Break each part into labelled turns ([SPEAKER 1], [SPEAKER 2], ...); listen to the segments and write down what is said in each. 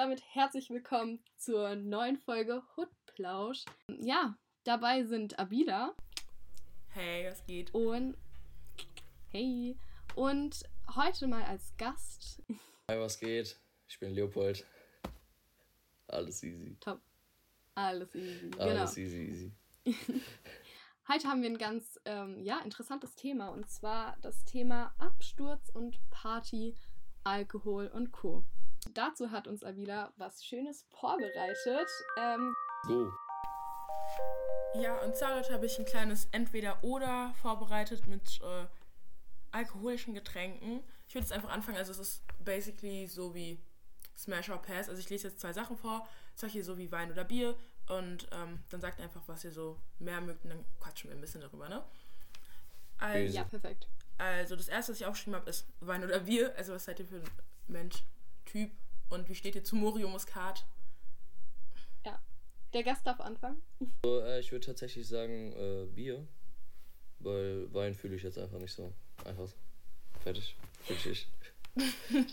[SPEAKER 1] Damit herzlich willkommen zur neuen Folge Hutplausch. Ja, dabei sind Abida.
[SPEAKER 2] Hey, was geht?
[SPEAKER 1] Und hey. Und heute mal als Gast.
[SPEAKER 3] Hi, was geht? Ich bin Leopold. Alles easy.
[SPEAKER 1] Top. Alles easy.
[SPEAKER 3] Alles
[SPEAKER 1] genau.
[SPEAKER 3] easy, easy.
[SPEAKER 1] Heute haben wir ein ganz ähm, ja, interessantes Thema und zwar das Thema Absturz und Party, Alkohol und Co. Dazu hat uns Avila was Schönes vorbereitet. Ähm,
[SPEAKER 3] Go.
[SPEAKER 2] Ja, und zwar heute habe ich ein kleines Entweder-Oder vorbereitet mit äh, alkoholischen Getränken. Ich würde jetzt einfach anfangen, also es ist basically so wie Smash or Pass. Also ich lese jetzt zwei Sachen vor, solche so wie Wein oder Bier und ähm, dann sagt einfach, was ihr so mehr mögt und dann quatschen wir ein bisschen darüber, ne? Also,
[SPEAKER 1] ja, perfekt.
[SPEAKER 2] also das erste, was ich aufgeschrieben habe, ist Wein oder Bier. Also was seid ihr für ein Mensch, Typ und wie steht ihr zu Morio Muscat?
[SPEAKER 1] Der Gast darf anfangen.
[SPEAKER 3] So, äh, ich würde tatsächlich sagen äh, Bier. Weil Wein fühle ich jetzt einfach nicht so. Einfach fertig. Fertig.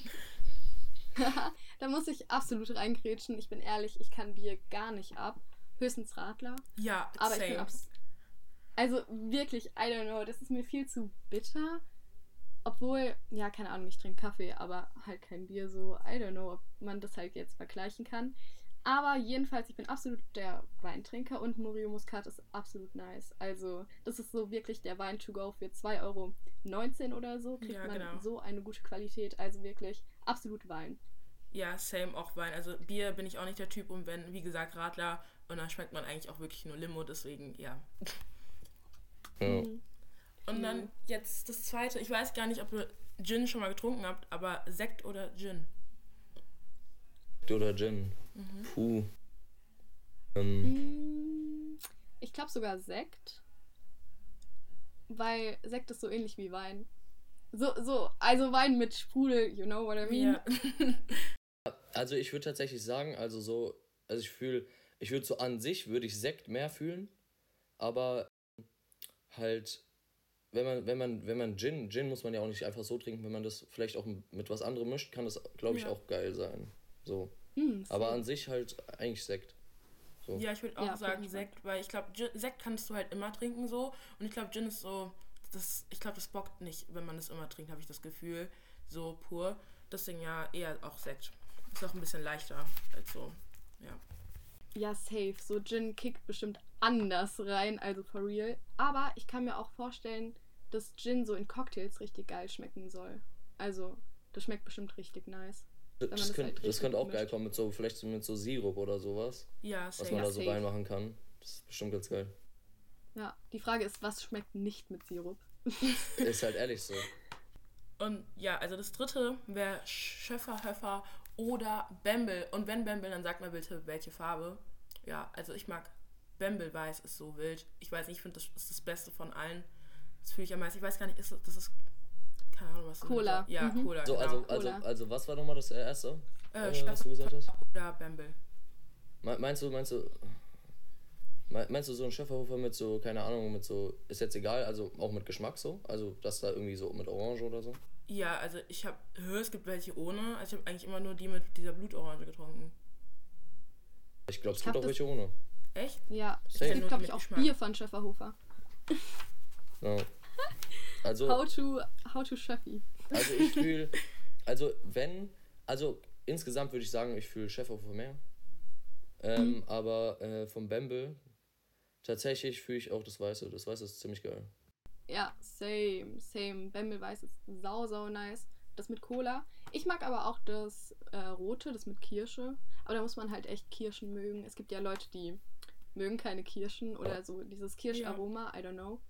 [SPEAKER 1] da muss ich absolut reingrätschen. Ich bin ehrlich, ich kann Bier gar nicht ab. Höchstens Radler.
[SPEAKER 2] Ja,
[SPEAKER 1] Aber ich bin
[SPEAKER 2] same.
[SPEAKER 1] abs Also wirklich, I don't know, das ist mir viel zu bitter. Obwohl, ja, keine Ahnung, ich trinke Kaffee, aber halt kein Bier so. I don't know, ob man das halt jetzt vergleichen kann. Aber jedenfalls, ich bin absolut der Weintrinker und Morio Muscat ist absolut nice. Also, das ist so wirklich der Wein to go für 2,19 Euro oder so. Kriegt
[SPEAKER 2] Ja,
[SPEAKER 1] man
[SPEAKER 2] genau.
[SPEAKER 1] so eine gute Qualität. Also wirklich absolut Wein.
[SPEAKER 2] Ja, same auch Wein. Also Bier bin ich auch nicht der Typ und wenn, wie gesagt, Radler und dann schmeckt man eigentlich auch wirklich nur Limo, deswegen ja.
[SPEAKER 1] Mhm.
[SPEAKER 2] Und dann jetzt das zweite, ich weiß gar nicht, ob ihr Gin schon mal getrunken habt, aber Sekt oder Gin?
[SPEAKER 3] Oder Gin.
[SPEAKER 1] Mhm.
[SPEAKER 3] Puh. Ähm,
[SPEAKER 1] Mm, Ich glaube sogar Sekt. Weil Sekt ist so ähnlich wie Wein. So, so, also Wein mit Sprudel, you know what I mean?
[SPEAKER 2] Ja.
[SPEAKER 3] also ich würde tatsächlich sagen, also so, also ich fühle, ich würde so an sich, würde ich Sekt mehr fühlen, aber halt, wenn man, wenn man, wenn man Gin, Gin muss man ja auch nicht einfach so trinken, wenn man das vielleicht auch mit was anderem mischt, kann das, glaube ich,
[SPEAKER 2] Ja.
[SPEAKER 3] auch geil sein. So.
[SPEAKER 1] Hm,
[SPEAKER 3] Aber an sich halt eigentlich Sekt. So.
[SPEAKER 2] ja, ich würde auch
[SPEAKER 1] Ja,
[SPEAKER 2] sagen Sekt, weil ich glaube, Sekt kannst du halt immer trinken so und ich glaube, Gin ist so, das, ich glaube, das bockt nicht, wenn man das immer trinkt, habe ich das Gefühl, so pur. Deswegen ja eher auch Sekt. Ist auch ein bisschen leichter als so, ja.
[SPEAKER 1] Ja, safe. So Gin kickt bestimmt anders rein, also for real. Aber ich kann mir auch vorstellen, dass Gin so in Cocktails richtig geil schmecken soll. Also, das schmeckt bestimmt richtig nice. man
[SPEAKER 3] Das,
[SPEAKER 1] das
[SPEAKER 3] könnte,
[SPEAKER 1] halt
[SPEAKER 3] das könnte auch geil kommen mit so, vielleicht so mit so Sirup oder sowas,
[SPEAKER 2] Ja,
[SPEAKER 3] was
[SPEAKER 2] safe.
[SPEAKER 3] man
[SPEAKER 1] Ja,
[SPEAKER 3] da so reinmachen kann. Das ist bestimmt ganz geil.
[SPEAKER 1] Ja, die Frage ist, was schmeckt nicht mit Sirup?
[SPEAKER 3] Ist halt ehrlich so.
[SPEAKER 2] Und ja, also das dritte wäre Schöffer, Höffer oder Bamble. Und wenn Bamble, dann sag mal bitte, welche Farbe. Ja, also ich mag Bamble Weiß, ist so wild. Ich weiß nicht, ich finde, das ist das Beste von allen. Das fühle ich am meisten. Ich weiß gar nicht, ist das, das ist. Keine Ahnung, was das
[SPEAKER 1] Cola.
[SPEAKER 2] ist. Ja,
[SPEAKER 1] Mhm.
[SPEAKER 2] Cola.
[SPEAKER 3] So,
[SPEAKER 2] genau.
[SPEAKER 3] also, also, also, was war nochmal das erste,
[SPEAKER 2] äh,
[SPEAKER 3] äh, was du gesagt hast?
[SPEAKER 2] oder Bamble.
[SPEAKER 3] Me- Meinst du, meinst du, me- meinst du so ein Schöfferhofer mit so, keine Ahnung, mit so, ist jetzt egal, also auch mit Geschmack so? Also, das da irgendwie so mit Orange oder so?
[SPEAKER 2] Ja, also ich habe, es gibt welche ohne. Also ich habe eigentlich immer nur die mit dieser Blutorange getrunken.
[SPEAKER 3] Ich glaube, es
[SPEAKER 1] Ich
[SPEAKER 3] gibt auch welche ohne.
[SPEAKER 2] Echt?
[SPEAKER 1] Ja, es
[SPEAKER 3] Safe.
[SPEAKER 1] gibt, glaube ich, auch
[SPEAKER 2] Geschmack.
[SPEAKER 1] Bier von Schäferhofer.
[SPEAKER 3] Ja. Also,
[SPEAKER 1] How to, how to Schöffi.
[SPEAKER 3] also ich fühle, also wenn, also insgesamt würde ich sagen, ich fühle Schöfferhofer mehr. Ähm, aber äh, vom Bamble, tatsächlich fühle ich auch das Weiße. Das Weiße ist ziemlich geil.
[SPEAKER 1] Ja, same, same. Bamble Weiß ist sau, sau nice. Das mit Cola. Ich mag aber auch das äh, Rote, das mit Kirsche. Aber da muss man halt echt Kirschen mögen. Es gibt ja Leute, die mögen keine Kirschen oder so dieses Kirscharoma, I don't know.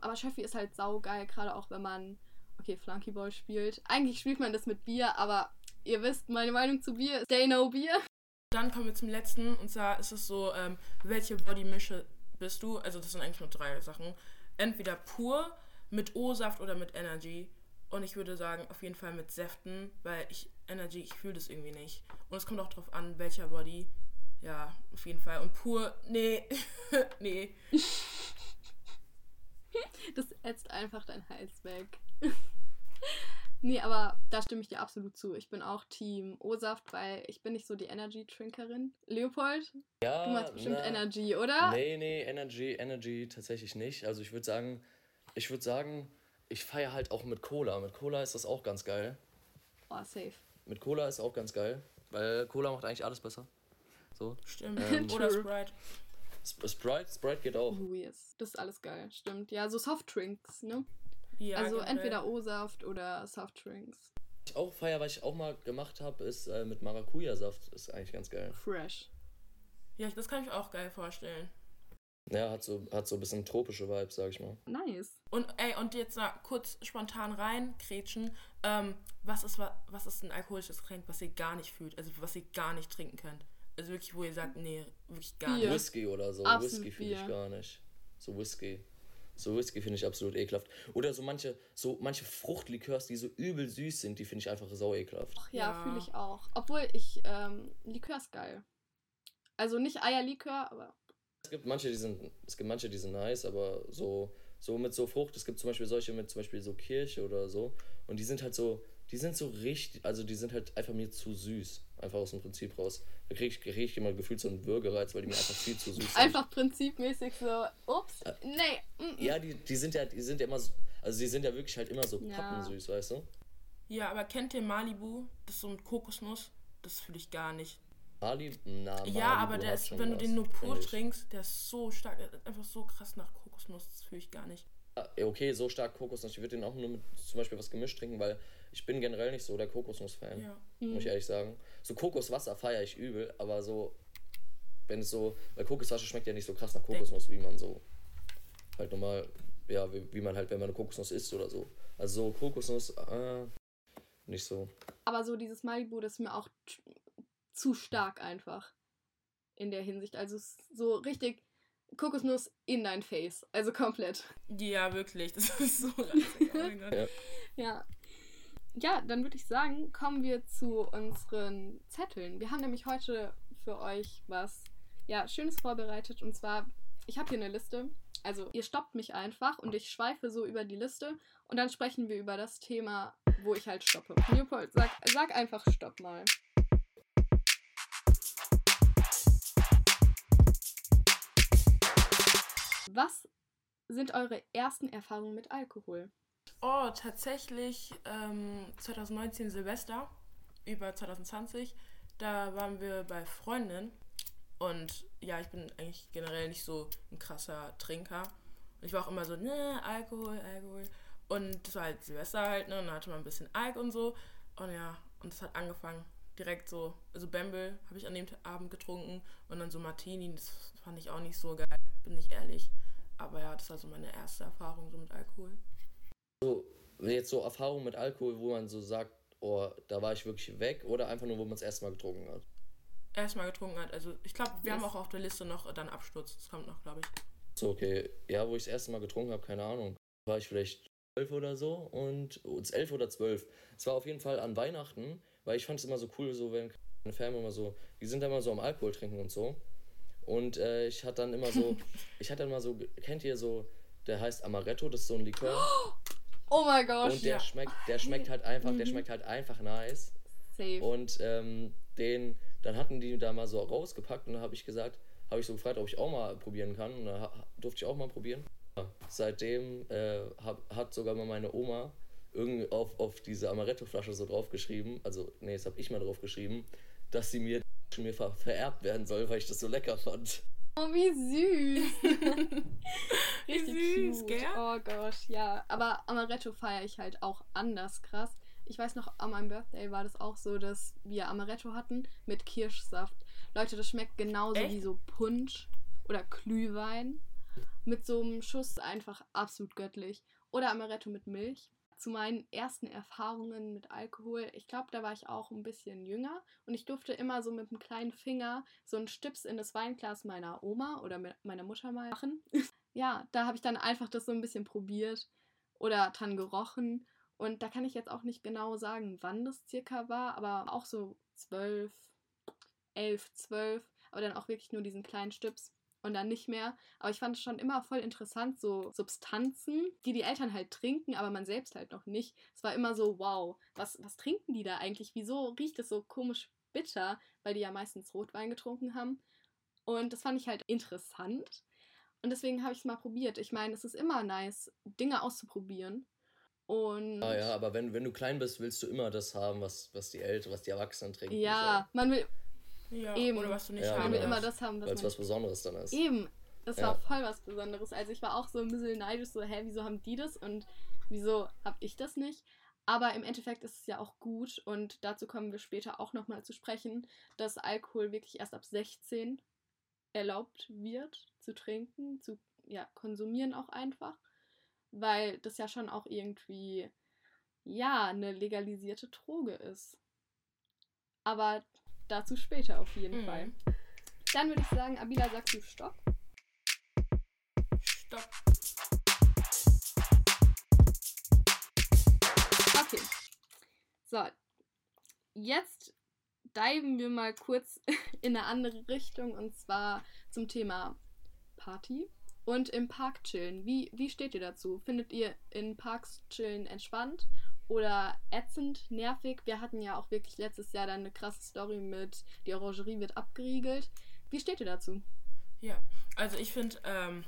[SPEAKER 1] Aber Schöffi ist halt sau geil, gerade auch wenn man, okay, Flunkyball spielt. Eigentlich spielt man das mit Bier, aber ihr wisst, meine Meinung zu Bier ist Stay No Bier.
[SPEAKER 2] Dann kommen wir zum letzten und zwar ist es so, ähm, welche Bodymische bist du? Also das sind eigentlich nur drei Sachen. Entweder pur, mit O-Saft oder mit Energy. Und ich würde sagen, auf jeden Fall mit Säften, weil ich Energy, ich fühle das irgendwie nicht. Und es kommt auch drauf an, welcher Body. Ja, auf jeden Fall. Und pur, nee, nee.
[SPEAKER 1] Das ätzt einfach dein Hals weg. Nee, aber da stimme ich dir absolut zu. Ich bin auch Team O-Saft, weil ich bin nicht so die Energy-Trinkerin. Leopold,
[SPEAKER 3] Ja,
[SPEAKER 1] du meinst bestimmt
[SPEAKER 3] na,
[SPEAKER 1] Energy, oder?
[SPEAKER 3] Nee, nee, Energy, Energy tatsächlich nicht. Also ich würde sagen, ich würde sagen, ich feiere halt auch mit Cola. Mit Cola ist das auch ganz geil.
[SPEAKER 1] Oh, safe.
[SPEAKER 3] Mit Cola ist auch ganz geil, weil Cola macht eigentlich alles besser. So.
[SPEAKER 2] Stimmt.
[SPEAKER 3] Ähm,
[SPEAKER 2] Oder. Sprite.
[SPEAKER 3] Sp- Sprite, Sprite geht auch.
[SPEAKER 1] Oh, yes. Das ist alles geil, stimmt. Ja, so Softdrinks, ne?
[SPEAKER 2] Ja,
[SPEAKER 1] also
[SPEAKER 2] generell.
[SPEAKER 1] entweder O-Saft oder Softdrinks.
[SPEAKER 3] Ich auch feier, was ich auch mal gemacht habe, ist äh, mit Maracuja-Saft. Ist eigentlich ganz geil.
[SPEAKER 1] Fresh.
[SPEAKER 2] Ja, das kann ich auch geil vorstellen.
[SPEAKER 3] Ja, hat so, hat so ein bisschen tropische Vibes, sag ich mal.
[SPEAKER 1] Nice.
[SPEAKER 2] Und ey, und jetzt mal kurz spontan rein, Gretchen. Ähm, was ist wa- was ist ein alkoholisches Getränk, was ihr gar nicht fühlt? Also was ihr gar nicht trinken könnt? Also wirklich, wo ihr sagt, nee, wirklich gar
[SPEAKER 1] Bier.
[SPEAKER 2] nicht.
[SPEAKER 3] Whisky oder so.
[SPEAKER 1] Absolut
[SPEAKER 3] Whisky fühle ich gar nicht. So Whisky. So Whisky finde ich absolut ekelhaft. Oder so manche, so manche Fruchtlikörs, die so übel süß sind, die finde ich einfach sau ekelhaft.
[SPEAKER 1] Ach ja,
[SPEAKER 2] Ja.
[SPEAKER 1] fühle ich auch. Obwohl ich, ähm, Likör ist geil. Also nicht Eierlikör, aber
[SPEAKER 3] Es gibt manche, die sind, es gibt manche, die sind nice, aber so, so mit so Frucht, es gibt zum Beispiel solche mit zum Beispiel so Kirche oder so. Und die sind halt so, die sind so richtig, also die sind halt einfach mir zu süß. Einfach aus dem Prinzip raus. Da kriege ich, krieg ich immer gefühlt so einen Würgereiz, weil die mir einfach viel zu süß sind.
[SPEAKER 1] einfach prinzipmäßig so, ups, nee, mm.
[SPEAKER 3] Ja, die, die sind ja, die sind ja immer so, also die sind ja wirklich halt immer so
[SPEAKER 1] Ja.
[SPEAKER 3] pappensüß, weißt du?
[SPEAKER 2] Ja, aber kennt ihr Malibu? Das ist so ein Kokosnuss. Das fühle ich gar nicht.
[SPEAKER 3] Mali, na, Malibu
[SPEAKER 2] ja, aber der ist, wenn du den nur pur trinkst, der ist so stark, der ist einfach so krass nach Kokosnuss, das fühle ich gar nicht.
[SPEAKER 3] Ja, okay, so stark Kokosnuss. Ich würde den auch nur mit zum Beispiel was gemischt trinken, weil ich bin generell nicht so der Kokosnuss-Fan.
[SPEAKER 2] Ja.
[SPEAKER 3] Muss ich ehrlich sagen. So Kokoswasser feiere ich übel, aber so, wenn es so, weil Kokoswasser schmeckt ja nicht so krass nach Kokosnuss, wie man so halt normal, ja, wie, wie man halt, wenn man eine Kokosnuss isst oder so. Also so Kokosnuss, äh, nicht so.
[SPEAKER 1] Aber so dieses Malibu, das ist mir auch zu stark einfach. In der Hinsicht. Also so richtig Kokosnuss in dein Face. Also komplett.
[SPEAKER 2] Ja, wirklich, das ist so. Oh mein Gott.
[SPEAKER 3] Ja.
[SPEAKER 1] Ja. Ja, dann würde ich sagen, kommen wir zu unseren Zetteln. Wir haben nämlich heute für euch was ja, Schönes vorbereitet. Und zwar, ich habe hier eine Liste. Also ihr stoppt mich einfach und ich schweife so über die Liste und dann sprechen wir über das Thema, wo ich halt stoppe. Leopold, sag, sag einfach Stopp mal. Was sind eure ersten Erfahrungen mit Alkohol?
[SPEAKER 2] Oh, tatsächlich ähm, 2019 Silvester, über 2020, da waren wir bei Freundinnen und ja, ich bin eigentlich generell nicht so ein krasser Trinker. Und ich war auch immer so, ne, Alkohol, Alkohol. Und das war halt Silvester halt, ne, und dann hatte man ein bisschen Alk und so. Und ja, und es hat angefangen direkt so, also Bamble habe ich an dem Abend getrunken und dann so Martini, das fand ich auch nicht so geil, bin ich ehrlich. Aber ja, das war so meine erste Erfahrung so mit Alkohol.
[SPEAKER 3] So, jetzt so Erfahrungen mit Alkohol, wo man so sagt, oh, da war ich wirklich weg, oder einfach nur, wo man es erstmal getrunken hat.
[SPEAKER 2] erstmal getrunken hat. Also ich glaube, wir
[SPEAKER 1] Yes.
[SPEAKER 2] haben auch auf der Liste noch dann Absturz. Das kommt noch, glaube ich.
[SPEAKER 3] So, okay. Ja, wo ich das erste Mal getrunken habe, keine Ahnung. War ich vielleicht zwölf oder so und oh, elf oder zwölf. Es war auf jeden Fall an Weihnachten, weil ich fand es immer so cool, so wenn meine Family immer so, die sind immer so am Alkohol trinken und so. Und äh, ich hatte dann immer so, ich hatte dann mal so, kennt ihr so, der heißt Amaretto, das ist so ein Likör.
[SPEAKER 1] Oh mein Gott,
[SPEAKER 3] Und der
[SPEAKER 2] ja.
[SPEAKER 3] schmeckt, der schmeckt halt einfach, der
[SPEAKER 1] Mhm.
[SPEAKER 3] schmeckt halt einfach nice.
[SPEAKER 1] safe.
[SPEAKER 3] Und ähm, den, dann hatten die da mal so rausgepackt und dann habe ich gesagt, habe ich so gefragt, ob ich auch mal probieren kann. Und dann durfte ich auch mal probieren. Seitdem äh, hab, hat sogar mal meine Oma irgend auf, auf diese Amaretto-Flasche so draufgeschrieben, also nee, das habe ich mal draufgeschrieben, dass sie mir, mir ver vererbt werden soll, weil ich das so lecker fand.
[SPEAKER 1] Oh, wie süß.
[SPEAKER 2] Wie
[SPEAKER 1] Richtig
[SPEAKER 2] süß,
[SPEAKER 1] cute.
[SPEAKER 2] gell?
[SPEAKER 1] Oh Gott, ja. Aber Amaretto feiere ich halt auch anders krass. Ich weiß noch, an meinem Birthday war das auch so, dass wir Amaretto hatten mit Kirschsaft. Leute, das schmeckt genauso
[SPEAKER 2] Echt?
[SPEAKER 1] wie so Punsch oder Glühwein. Mit so einem Schuss einfach absolut göttlich. Oder Amaretto mit Milch. Zu meinen ersten Erfahrungen mit Alkohol, ich glaube, da war ich auch ein bisschen jünger und ich durfte immer so mit einem kleinen Finger so einen Stips in das Weinglas meiner Oma oder me- meiner Mutter mal machen. ja, da habe ich dann einfach das so ein bisschen probiert oder dran gerochen. Und da kann ich jetzt auch nicht genau sagen, wann das circa war, aber auch so zwölf, elf, zwölf, aber dann auch wirklich nur diesen kleinen Stips. Und dann nicht mehr. Aber ich fand es schon immer voll interessant, so Substanzen, die die Eltern halt trinken, aber man selbst halt noch nicht. Es war immer so, wow, was, was trinken die da eigentlich? Wieso riecht es so komisch bitter? Weil die ja meistens Rotwein getrunken haben. Und das fand ich halt interessant. Und deswegen habe ich es mal probiert. Ich meine, es ist immer nice, Dinge auszuprobieren. Und
[SPEAKER 3] Ah ja, aber wenn, wenn du klein bist, willst du immer das haben, was, was die Eltern, was die Erwachsenen trinken.
[SPEAKER 1] ja, man will
[SPEAKER 2] Ja,
[SPEAKER 1] Eben.
[SPEAKER 2] oder was du nicht
[SPEAKER 3] Ja,
[SPEAKER 2] haben
[SPEAKER 3] genau.
[SPEAKER 1] immer das haben, was
[SPEAKER 3] Weil es was Besonderes dann ist.
[SPEAKER 1] Eben, das
[SPEAKER 3] Ja.
[SPEAKER 1] war voll was Besonderes. Also ich war auch so ein bisschen neidisch, so, hä, wieso haben die das und wieso hab ich das nicht? Aber im Endeffekt ist es ja auch gut und dazu kommen wir später auch nochmal zu sprechen, dass Alkohol wirklich erst ab 16 erlaubt wird zu trinken, zu ja, konsumieren auch einfach, weil das ja schon auch irgendwie ja eine legalisierte Droge ist. Aber dazu später auf jeden
[SPEAKER 2] Mhm.
[SPEAKER 1] Fall. Dann würde ich sagen, Abila, sagst du Stopp?
[SPEAKER 2] Stopp.
[SPEAKER 1] Okay. So. Jetzt diven wir mal kurz in eine andere Richtung und zwar zum Thema Party und im Park chillen. Wie, wie steht ihr dazu? Findet ihr in Parks chillen entspannt oder ätzend, nervig? Wir hatten ja auch wirklich letztes Jahr dann eine krasse Story mit die Orangerie wird abgeriegelt. Wie steht ihr dazu?
[SPEAKER 2] Ja, also ich finde, ähm,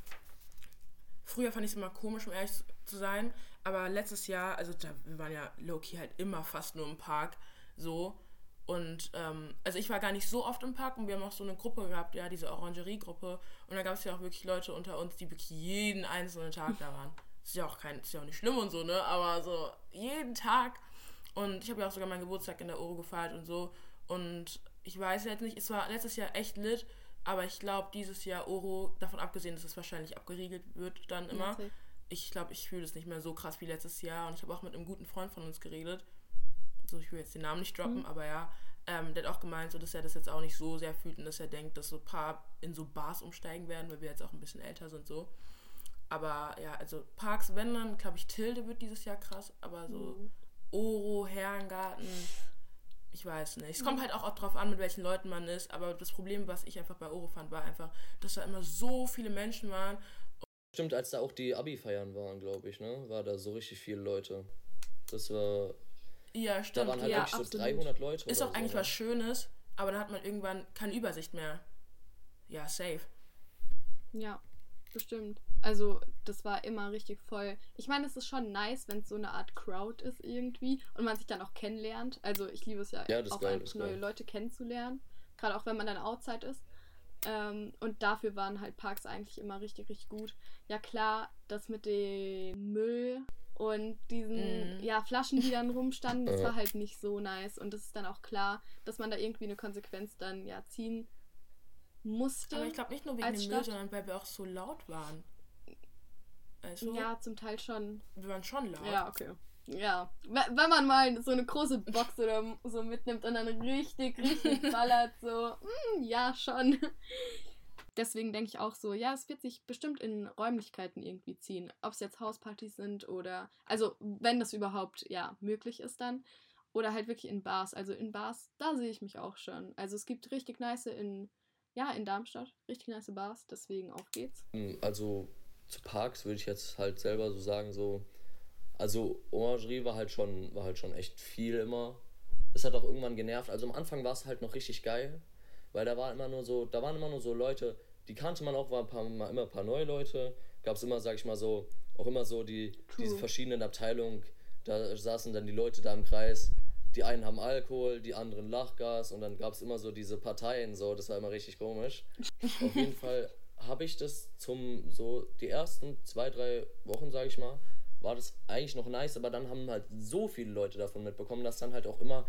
[SPEAKER 2] früher fand ich es immer komisch, um ehrlich zu sein, aber letztes Jahr, also da, wir waren ja low-key halt immer fast nur im Park, so. Und, ähm, also ich war gar nicht so oft im Park und wir haben auch so eine Gruppe gehabt, ja, diese Orangerie-Gruppe. Und da gab es ja auch wirklich Leute unter uns, die wirklich jeden einzelnen Tag da waren. Ist ja auch kein, ist ja auch nicht schlimm und so, ne, aber so jeden Tag. Und ich habe ja auch sogar meinen Geburtstag in der Oro gefeiert und so. Und ich weiß jetzt nicht, es war letztes Jahr echt lit, aber ich glaube, dieses Jahr Oro, davon abgesehen, dass es wahrscheinlich abgeriegelt wird dann immer, ich glaube, ich fühle es nicht mehr so krass wie letztes Jahr. Und ich habe auch mit einem guten Freund von uns geredet. So, ich will jetzt den Namen nicht droppen,
[SPEAKER 1] Mhm.
[SPEAKER 2] aber ja. Ähm, der hat auch gemeint, so, dass er das jetzt auch nicht so sehr fühlt und dass er denkt, dass so ein paar in so Bars umsteigen werden, weil wir jetzt auch ein bisschen älter sind so. Aber ja, also Parks, wenn dann, glaube ich, Tilde wird dieses Jahr krass, aber so
[SPEAKER 1] Mhm.
[SPEAKER 2] Oro, Herrengarten, ich weiß nicht. Es kommt halt auch drauf an, mit welchen Leuten man ist, aber das Problem, was ich einfach bei Oro fand, war einfach, dass da immer so viele Menschen waren
[SPEAKER 3] Stimmt, als da auch die Abi-Feiern waren, glaube ich, ne? War da so richtig viele Leute. Das war.
[SPEAKER 2] Ja,
[SPEAKER 3] Da
[SPEAKER 2] stimmt.
[SPEAKER 3] waren halt
[SPEAKER 1] Ja,
[SPEAKER 3] wirklich so
[SPEAKER 1] absolut.
[SPEAKER 3] 300 Leute.
[SPEAKER 2] Ist
[SPEAKER 3] oder
[SPEAKER 2] auch eigentlich
[SPEAKER 3] so,
[SPEAKER 2] was
[SPEAKER 3] ne?
[SPEAKER 2] Schönes, aber dann hat man irgendwann keine Übersicht mehr. Ja, safe.
[SPEAKER 1] Ja, bestimmt. Also, das war immer richtig voll. Ich meine, es ist schon nice, wenn es so eine Art Crowd ist irgendwie und man sich dann auch kennenlernt. Also, ich liebe es ja,
[SPEAKER 3] Ja,
[SPEAKER 1] auch
[SPEAKER 3] geil,
[SPEAKER 1] einfach
[SPEAKER 3] ist
[SPEAKER 1] neue
[SPEAKER 3] geil.
[SPEAKER 1] Leute kennenzulernen. Gerade auch wenn man dann outside ist. Ähm, und dafür waren halt Parks eigentlich immer richtig, richtig gut. Ja, klar, das mit dem Müll und diesen
[SPEAKER 2] Mhm.
[SPEAKER 1] ja, Flaschen, die dann rumstanden, das war halt nicht so nice. Und das ist dann auch klar, dass man da irgendwie eine Konsequenz dann ja ziehen musste.
[SPEAKER 2] Aber ich glaube nicht nur wegen
[SPEAKER 1] als
[SPEAKER 2] dem Müll, sondern weil wir auch so laut waren. Also,
[SPEAKER 1] ja, zum Teil schon.
[SPEAKER 2] wir waren schon laut.
[SPEAKER 1] Ja, okay. Ja, we- wenn man mal so eine große Box oder so mitnimmt und dann richtig, richtig ballert, so, mm, ja, schon. Deswegen denke ich auch so, ja, es wird sich bestimmt in Räumlichkeiten irgendwie ziehen. Ob es jetzt Hauspartys sind oder, also wenn das überhaupt, ja, möglich ist dann. Oder halt wirklich in Bars. Also in Bars, da sehe ich mich auch schon. Also es gibt richtig nice in, ja, in Darmstadt, richtig nice Bars. Deswegen auf geht's.
[SPEAKER 3] Hm, Also zu Parks würde ich jetzt halt selber so sagen, so. Also Orangerie war halt schon, war halt schon echt viel immer. Das hat auch irgendwann genervt. Also am Anfang war es halt noch richtig geil, weil da war immer nur so, da waren immer nur so Leute, die kannte man auch, war ein paar, immer ein paar neue Leute. Gab es immer, sag ich mal so, auch immer so die, diese
[SPEAKER 1] True.
[SPEAKER 3] verschiedenen Abteilungen. Da saßen dann die Leute da im Kreis. Die einen haben Alkohol, die anderen Lachgas und dann gab es immer so diese Parteien, so, das war immer richtig komisch. Auf jeden Fall habe ich das zum so die ersten zwei, drei Wochen, sage ich mal, war das eigentlich noch nice, aber dann haben halt so viele Leute davon mitbekommen, dass dann halt auch immer,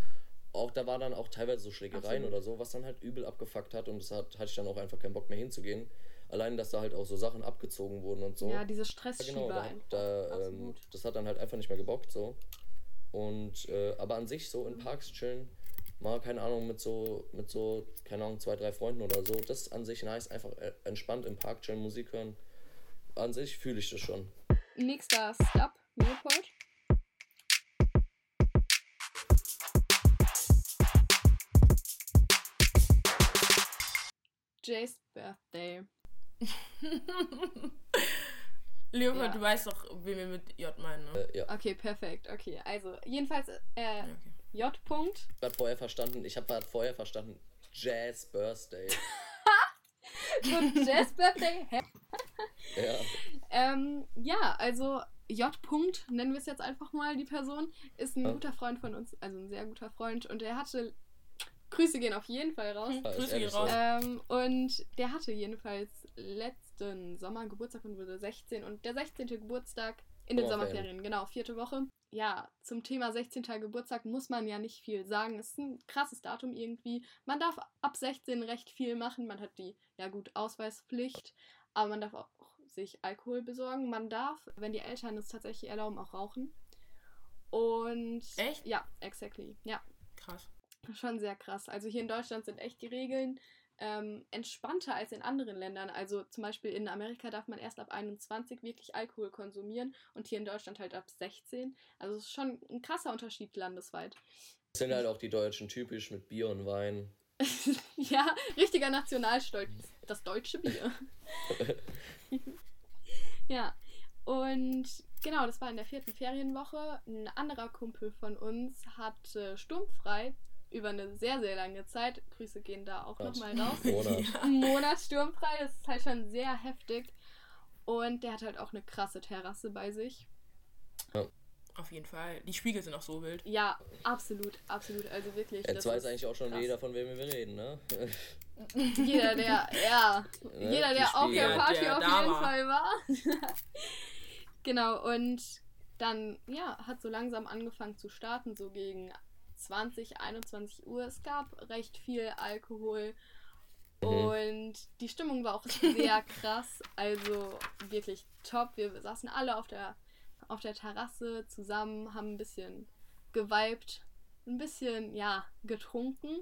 [SPEAKER 3] auch da war dann auch teilweise so Schlägereien
[SPEAKER 1] Absolut.
[SPEAKER 3] oder so, was dann halt übel abgefuckt hat und das hat, hatte ich dann auch einfach keinen Bock mehr hinzugehen. Allein, dass da halt auch so Sachen abgezogen wurden und so.
[SPEAKER 1] Ja, diese
[SPEAKER 3] Ja,
[SPEAKER 1] Stressschieber
[SPEAKER 3] genau, da, da, ähm, das hat dann halt einfach nicht mehr gebockt so. Und äh, aber an sich so in Parks chillen, mal keine Ahnung mit so mit so keine Ahnung zwei drei Freunden oder so, das ist an sich nice, einfach äh, entspannt im Park chillen, Musik hören. An sich fühle ich das schon.
[SPEAKER 1] Nächster Stop, Leopold. Jays Birthday.
[SPEAKER 2] Leopold,
[SPEAKER 1] Ja.
[SPEAKER 2] du weißt doch, wen wir mit J meinen, ne?
[SPEAKER 3] Äh, ja.
[SPEAKER 1] Okay, perfekt. Okay, also jedenfalls äh,
[SPEAKER 2] okay.
[SPEAKER 1] J. -Punkt.
[SPEAKER 3] Ich habe vorher verstanden, ich habe gerade vorher verstanden, Jazz Birthday.
[SPEAKER 1] Und Jazz Birthday. Hä?
[SPEAKER 3] ja.
[SPEAKER 1] Ähm, ja, also J. -Punkt, nennen wir es jetzt einfach mal, die Person, ist ein
[SPEAKER 3] Ja.
[SPEAKER 1] guter Freund von uns, also ein sehr guter Freund. Und er hatte. Grüße gehen auf jeden Fall raus.
[SPEAKER 3] Ja,
[SPEAKER 2] Grüße gehen raus.
[SPEAKER 1] Ähm, und der hatte jedenfalls letzten Sommer Geburtstag und wurde 16. Und der 16. Geburtstag in den
[SPEAKER 3] Sommerferien.
[SPEAKER 1] Genau, vierte Woche. Ja, zum Thema 16. Geburtstag muss man ja nicht viel sagen. Es ist ein krasses Datum irgendwie. Man darf ab 16 recht viel machen. Man hat die, ja gut, Ausweispflicht. Aber man darf auch sich Alkohol besorgen. Man darf, wenn die Eltern es tatsächlich erlauben, auch rauchen. Und.
[SPEAKER 2] Echt?
[SPEAKER 1] Ja, exactly. Ja,
[SPEAKER 2] Krass.
[SPEAKER 1] Schon sehr krass. Also hier in Deutschland sind echt die Regeln ähm, entspannter als in anderen Ländern. Also zum Beispiel in Amerika darf man erst ab 21 wirklich Alkohol konsumieren und hier in Deutschland halt ab 16. Also es ist schon ein krasser Unterschied landesweit.
[SPEAKER 3] Das sind halt auch die Deutschen typisch mit Bier und Wein.
[SPEAKER 1] ja, richtiger Nationalstolz. Das deutsche Bier. ja. Und genau, das war in der vierten Ferienwoche. Ein anderer Kumpel von uns hatte sturmfrei über eine sehr, sehr lange Zeit. Grüße gehen da auch nochmal raus.
[SPEAKER 3] Monat.
[SPEAKER 1] Einen Monat sturmfrei, das ist halt schon sehr heftig. Und der hat halt auch eine krasse Terrasse bei sich.
[SPEAKER 2] Auf jeden Fall. Die Spiegel sind auch so wild.
[SPEAKER 1] Ja, absolut, absolut. Also wirklich.
[SPEAKER 3] Jetzt
[SPEAKER 1] das
[SPEAKER 3] weiß eigentlich auch schon
[SPEAKER 1] krass.
[SPEAKER 3] jeder, von wem wir reden, ne?
[SPEAKER 1] Jeder, der, ja,
[SPEAKER 3] Ne?
[SPEAKER 1] jeder, der auf der. Party
[SPEAKER 2] Der
[SPEAKER 1] auf jeden
[SPEAKER 2] war.
[SPEAKER 1] Fall war. genau, und dann, ja, hat so langsam angefangen zu starten, so gegen 20, 21 Uhr. Es gab recht viel Alkohol.
[SPEAKER 3] Mhm.
[SPEAKER 1] Und die Stimmung war auch sehr krass. Also wirklich top. Wir saßen alle auf der, auf der Terrasse zusammen, haben ein bisschen geweibt, ein bisschen, ja, getrunken.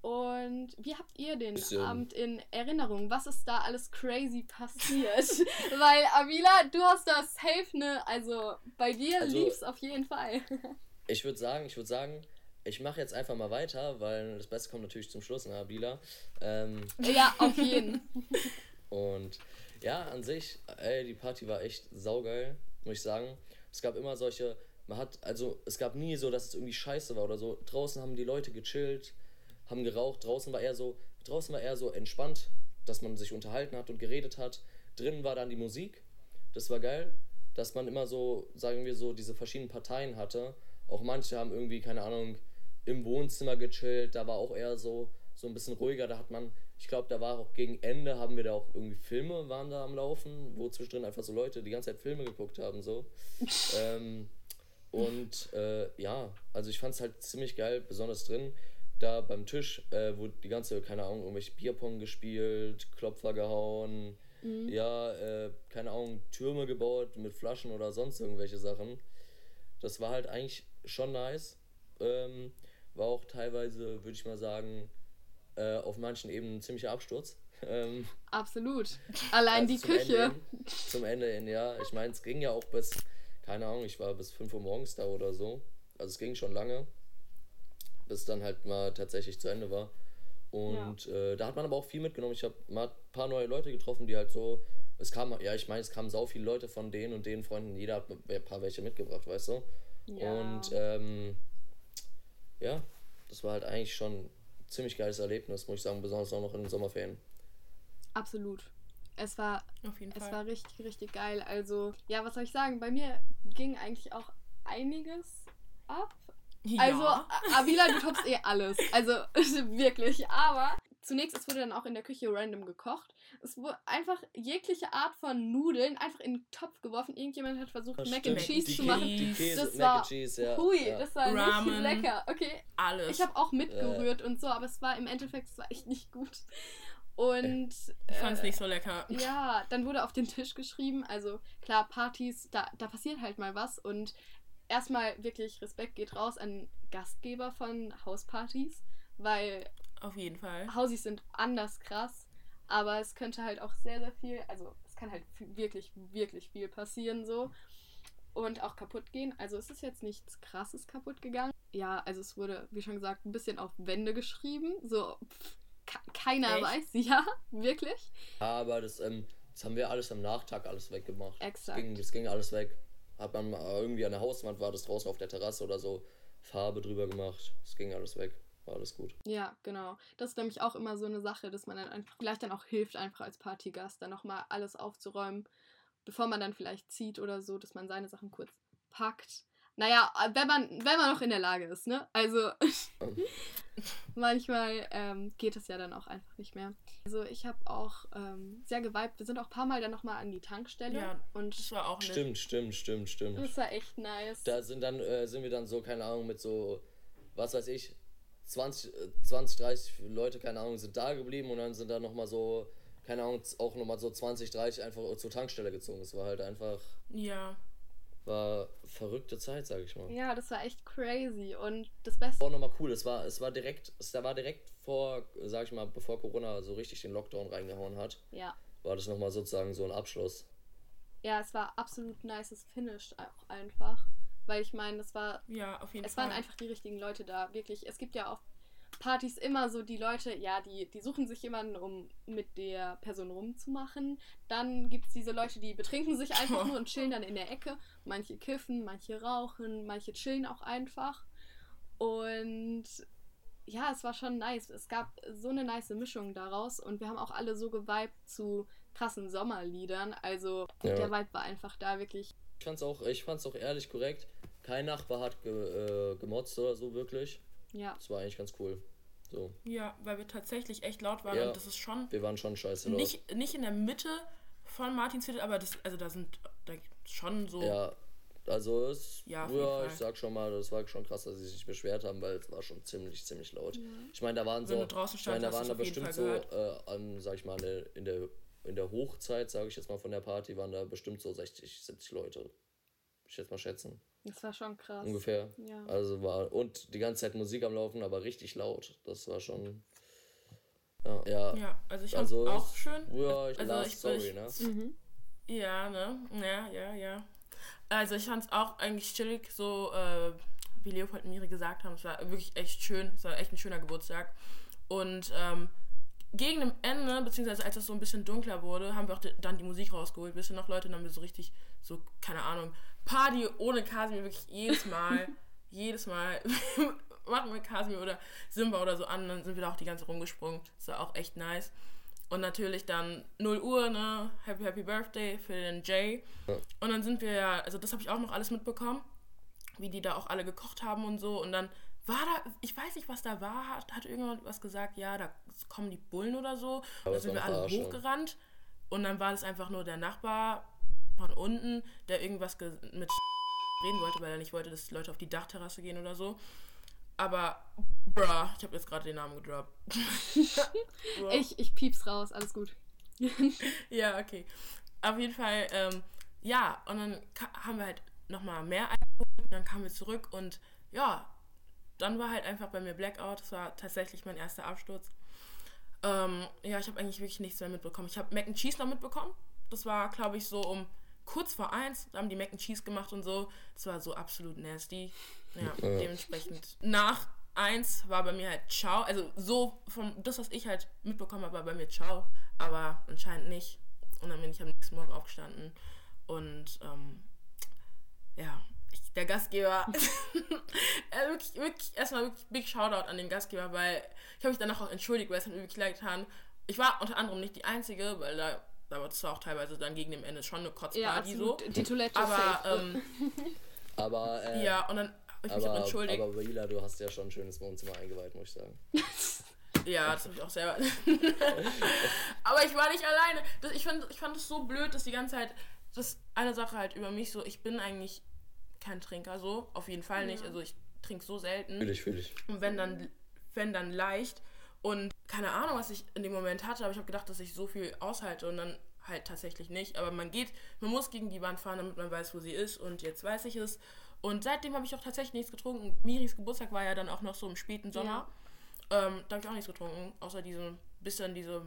[SPEAKER 1] Und wie habt ihr den
[SPEAKER 3] Bisschen.
[SPEAKER 1] Abend in Erinnerung? Was ist da alles crazy passiert? Weil, Avila, du hast das safe, ne? Also, bei dir
[SPEAKER 3] Also-
[SPEAKER 1] lief's auf jeden Fall.
[SPEAKER 3] Ich würde sagen, ich würde sagen, ich mache jetzt einfach mal weiter, weil das Beste kommt natürlich zum Schluss, ne, Abila. Ähm,
[SPEAKER 1] ja, auf jeden.
[SPEAKER 3] und ja, an sich, ey, die Party war echt saugeil, muss ich sagen. Es gab immer solche, man hat, also es gab nie so, dass es irgendwie scheiße war oder so. Draußen haben die Leute gechillt, haben geraucht, draußen war eher so, draußen war eher so entspannt, dass man sich unterhalten hat und geredet hat. Drinnen war dann die Musik, das war geil, dass man immer so, sagen wir so, diese verschiedenen Parteien hatte. Auch manche haben irgendwie, keine Ahnung, im Wohnzimmer gechillt, da war auch eher so, so ein bisschen ruhiger, da hat man, ich glaube, da war auch gegen Ende, haben wir da auch irgendwie Filme waren da am Laufen, wo zwischendrin einfach so Leute die ganze Zeit Filme geguckt haben, so. ähm, und äh, ja, also ich fand es halt ziemlich geil, besonders drin. Da beim Tisch äh, wurde die ganze, keine Ahnung, irgendwelche Bierpong gespielt, Klopfer gehauen, ja, äh, keine Ahnung, Türme gebaut mit Flaschen oder sonst irgendwelche Sachen. Das war halt eigentlich schon nice. Ähm, war auch teilweise, würde ich mal sagen, äh, auf manchen Ebenen ein ziemlicher Absturz. Ähm,
[SPEAKER 1] Absolut. Allein
[SPEAKER 3] also
[SPEAKER 1] die
[SPEAKER 3] zum
[SPEAKER 1] Küche.
[SPEAKER 3] Ende hin, zum Ende hin, ja. Ich meine, es ging ja auch bis, keine Ahnung, ich war bis 5 Uhr morgens da oder so. Also es ging schon lange, bis dann halt mal tatsächlich zu Ende war. Und äh, da hat man aber auch viel mitgenommen. Ich habe mal ein paar neue Leute getroffen, die halt so. Es kam, ja, ich meine, es kamen sau viele Leute von denen und den Freunden. Jeder hat ein paar welche mitgebracht, weißt du?
[SPEAKER 1] Ja.
[SPEAKER 3] Und ähm, ja, das war halt eigentlich schon ein ziemlich geiles Erlebnis, muss ich sagen, besonders auch noch in den Sommerferien.
[SPEAKER 1] Absolut. Es war
[SPEAKER 2] Auf jeden
[SPEAKER 1] Es
[SPEAKER 2] Fall.
[SPEAKER 1] war richtig, richtig geil. Also, ja, was soll ich sagen? Bei mir ging eigentlich auch einiges ab. Also,
[SPEAKER 2] ja.
[SPEAKER 1] A- Avila, du toppst eh alles. Also, wirklich. Aber zunächst, es wurde dann auch in der Küche random gekocht. Es wurde einfach jegliche Art von Nudeln einfach in den Topf geworfen. Irgendjemand hat versucht,
[SPEAKER 3] Das
[SPEAKER 1] Mac and. Cheese
[SPEAKER 2] Die
[SPEAKER 1] zu machen.
[SPEAKER 3] Die Käse,
[SPEAKER 1] Das
[SPEAKER 3] Mac and
[SPEAKER 1] war-
[SPEAKER 3] Cheese, ja.
[SPEAKER 1] Hui,
[SPEAKER 3] ja.
[SPEAKER 1] das war
[SPEAKER 2] Ramen.
[SPEAKER 1] nicht lecker. Okay,
[SPEAKER 2] Alles.
[SPEAKER 1] ich habe auch mitgerührt und so, aber es war im Endeffekt, es war echt nicht gut. Und
[SPEAKER 2] ich fand's
[SPEAKER 1] äh,
[SPEAKER 2] nicht so lecker.
[SPEAKER 1] ja, dann wurde auf den Tisch geschrieben, also klar, Partys, da, da passiert halt mal was und erstmal wirklich Respekt geht raus an Gastgeber von Hauspartys, weil
[SPEAKER 2] Auf jeden Fall.
[SPEAKER 1] Hausis sind anders krass, aber es könnte halt auch sehr, sehr viel, also es kann halt wirklich, wirklich viel passieren so und auch kaputt gehen. Also es ist jetzt nichts krasses kaputt gegangen. Ja, also es wurde, wie schon gesagt, ein bisschen auf Wände geschrieben, so pff, ke- keiner
[SPEAKER 2] Echt?
[SPEAKER 1] weiß, ja, wirklich.
[SPEAKER 3] Aber das, ähm, Das haben wir alles am Nachtag alles weggemacht.
[SPEAKER 1] Exakt.
[SPEAKER 3] Das ging, das ging alles weg. Hat man mal irgendwie an der Hauswand, war das draußen auf der Terrasse oder so, Farbe drüber gemacht. Es ging alles weg. War alles gut.
[SPEAKER 1] Ja, genau. Das ist nämlich auch immer so eine Sache, dass man dann einfach vielleicht dann auch hilft, einfach als Partygast dann nochmal alles aufzuräumen, bevor man dann vielleicht zieht oder so, dass man seine Sachen kurz packt. Naja, wenn man, wenn man noch in der Lage ist, ne? Also manchmal ähm, geht es ja dann auch einfach nicht mehr. Also ich habe auch ähm, sehr geweibt. Wir sind auch ein paar Mal dann nochmal an die Tankstelle.
[SPEAKER 2] Ja,
[SPEAKER 1] und
[SPEAKER 2] Das war auch nett.
[SPEAKER 3] Stimmt, stimmt, stimmt, stimmt.
[SPEAKER 1] das war echt nice.
[SPEAKER 3] Da sind dann, äh, sind wir dann so, keine Ahnung, mit so, was weiß ich, 20, äh, 20 30 Leute, keine Ahnung, sind da geblieben und dann sind da nochmal so, keine Ahnung, auch nochmal so 20, 30 einfach zur Tankstelle gezogen. Es war halt einfach,
[SPEAKER 2] Ja.
[SPEAKER 3] war verrückte Zeit, sag ich mal.
[SPEAKER 1] ja, das war echt crazy. Und das Beste.
[SPEAKER 3] Auch nochmal cool, es war, es war direkt, es da war direkt vor, sag ich mal, bevor Corona so richtig den Lockdown reingehauen hat,
[SPEAKER 1] Ja.
[SPEAKER 3] war das nochmal sozusagen so ein Abschluss.
[SPEAKER 1] Ja, es war absolut nices Finish auch einfach. Weil ich meine, das war
[SPEAKER 2] Ja, auf jeden
[SPEAKER 1] es
[SPEAKER 2] Fall.
[SPEAKER 1] waren einfach die richtigen Leute da, wirklich. Es gibt ja auf Partys immer so die Leute, ja, die, die suchen sich jemanden, um mit der Person rumzumachen. Dann gibt es diese Leute, die betrinken sich einfach nur und chillen dann in der Ecke. Manche kiffen, manche rauchen, manche chillen auch einfach. Und ja, es war schon nice. Es gab so eine nice Mischung daraus und wir haben auch alle so geweibt zu krassen Sommerliedern. Also
[SPEAKER 3] Ja.
[SPEAKER 1] der Vibe war einfach da wirklich.
[SPEAKER 3] Ich fand's auch, ich fand's auch ehrlich korrekt. Kein Nachbar hat ge, äh, gemotzt oder so wirklich.
[SPEAKER 1] Ja,
[SPEAKER 3] Das war eigentlich ganz cool. So,
[SPEAKER 2] ja, weil wir tatsächlich echt laut waren
[SPEAKER 3] Ja.
[SPEAKER 2] und das ist schon
[SPEAKER 3] wir waren schon scheiße laut.
[SPEAKER 2] nicht, nicht in der Mitte von Martinsviertel, aber das, also da sind da schon so.
[SPEAKER 3] Ja, also es,
[SPEAKER 2] Ja,
[SPEAKER 3] ja,
[SPEAKER 2] auf jeden Fall.
[SPEAKER 3] ich sag schon mal, das war schon krass, dass sie sich beschwert haben, weil es war schon ziemlich, ziemlich laut. Ich meine, da waren
[SPEAKER 2] Wenn
[SPEAKER 3] so,
[SPEAKER 2] du draußen
[SPEAKER 3] ich meine, da waren da bestimmt so, äh, an, sag ich mal, in der, in der, Hochzeit, sage ich jetzt mal von der Party, waren da bestimmt so 60, 70 Leute. Ich jetzt mal schätzen.
[SPEAKER 1] Das war schon krass.
[SPEAKER 3] Ungefähr.
[SPEAKER 1] Ja.
[SPEAKER 3] Also war, und die ganze Zeit Musik am Laufen, aber richtig laut. Das war schon, ja, ja.
[SPEAKER 2] Ja, also ich fand
[SPEAKER 3] Also,
[SPEAKER 2] auch schön.
[SPEAKER 3] Ja, ich
[SPEAKER 2] Also
[SPEAKER 3] last
[SPEAKER 2] ich-
[SPEAKER 3] sorry,
[SPEAKER 2] ich-
[SPEAKER 3] ne?
[SPEAKER 1] Mhm.
[SPEAKER 2] Ja, ne? Ja, ja, ja. Also ich fand es auch eigentlich chillig, so äh, wie Leopold und Miri gesagt haben. Es war wirklich echt schön. Es war echt ein schöner Geburtstag. Und ähm, gegen dem Ende, beziehungsweise als es so ein bisschen dunkler wurde, haben wir auch dann die Musik rausgeholt. Wisst ihr noch, Leute, dann haben wir so richtig, so, keine Ahnung, Party ohne Kasimir, wirklich jedes Mal, jedes Mal machen wir Kasimir oder Simba oder so an, dann sind wir da auch die ganze rumgesprungen. Das war auch echt nice. Und natürlich dann 0 Uhr, ne? Happy Happy Birthday für den Jay.
[SPEAKER 3] Ja.
[SPEAKER 2] Und dann sind wir ja, also das habe ich auch noch alles mitbekommen, wie die da auch alle gekocht haben und so. Und dann war da, ich weiß nicht, was da war, hat, hat irgendjemand was gesagt, ja, da kommen die Bullen oder so.
[SPEAKER 3] Aber
[SPEAKER 2] da
[SPEAKER 3] es
[SPEAKER 2] sind wir alle
[SPEAKER 3] Verarschung.
[SPEAKER 2] hochgerannt. Und dann war das einfach nur der Nachbar von unten, der irgendwas ge- mit reden wollte, weil er nicht wollte, dass die Leute auf die Dachterrasse gehen oder so. Aber, bruh, ich habe jetzt gerade den Namen gedroppt.
[SPEAKER 1] Ich, ich pieps raus, alles gut.
[SPEAKER 2] Ja, okay. Auf jeden Fall, ähm, ja, und dann haben wir halt nochmal mehr und dann kamen wir zurück und ja, dann war halt einfach bei mir Blackout. Das war tatsächlich mein erster Absturz. Ähm, ja, ich habe eigentlich wirklich nichts mehr mitbekommen. Ich habe Mac and Cheese noch mitbekommen. Das war, glaube ich, so um kurz vor eins. Da haben die Mac and Cheese gemacht und so. Das war so absolut nasty. Ja,
[SPEAKER 3] Ja.
[SPEAKER 2] dementsprechend. Nach eins war bei mir halt Ciao. Also so vom das, was ich halt mitbekommen habe, war bei mir Ciao. Aber anscheinend nicht. Und dann bin ich am nächsten Morgen aufgestanden. Und ähm, ja, ich, der Gastgeber, äh, wirklich, wirklich, erstmal wirklich Big Shoutout an den Gastgeber, weil ich habe mich danach auch entschuldigt, weil es hat mir wirklich leid getan. Ich war unter anderem nicht die Einzige, weil da, da war es auch teilweise dann gegen dem Ende schon eine
[SPEAKER 1] Ja,
[SPEAKER 2] Kotzparty so.
[SPEAKER 1] absolut. Die Toilette
[SPEAKER 2] Aber, ähm,
[SPEAKER 3] Aber, äh,
[SPEAKER 2] ja, und dann habe ich mich auch
[SPEAKER 3] aber,
[SPEAKER 2] entschuldigt.
[SPEAKER 3] aber Wila, du hast ja schon ein schönes Wohnzimmer eingeweiht, muss ich sagen.
[SPEAKER 2] Ja, das habe ich auch selber. Aber ich war nicht alleine. Das, ich, fand, ich fand es so blöd, dass die ganze Zeit. Das ist eine Sache halt über mich so. Ich bin eigentlich kein Trinker so. Auf jeden Fall nicht. Also ich trinke so selten.
[SPEAKER 3] Fühl ich, fühl ich.
[SPEAKER 2] Und wenn dann, wenn dann leicht. Und keine Ahnung, was ich in dem Moment hatte, aber ich habe gedacht, dass ich so viel aushalte und dann halt tatsächlich nicht. Aber man geht, man muss gegen die Wand fahren, damit man weiß, wo sie ist. Und jetzt weiß ich es. Und seitdem habe ich auch tatsächlich nichts getrunken. Miris Geburtstag war ja dann auch noch so im späten Sommer. Ähm, da habe ich auch nichts getrunken, außer diese, bisschen diese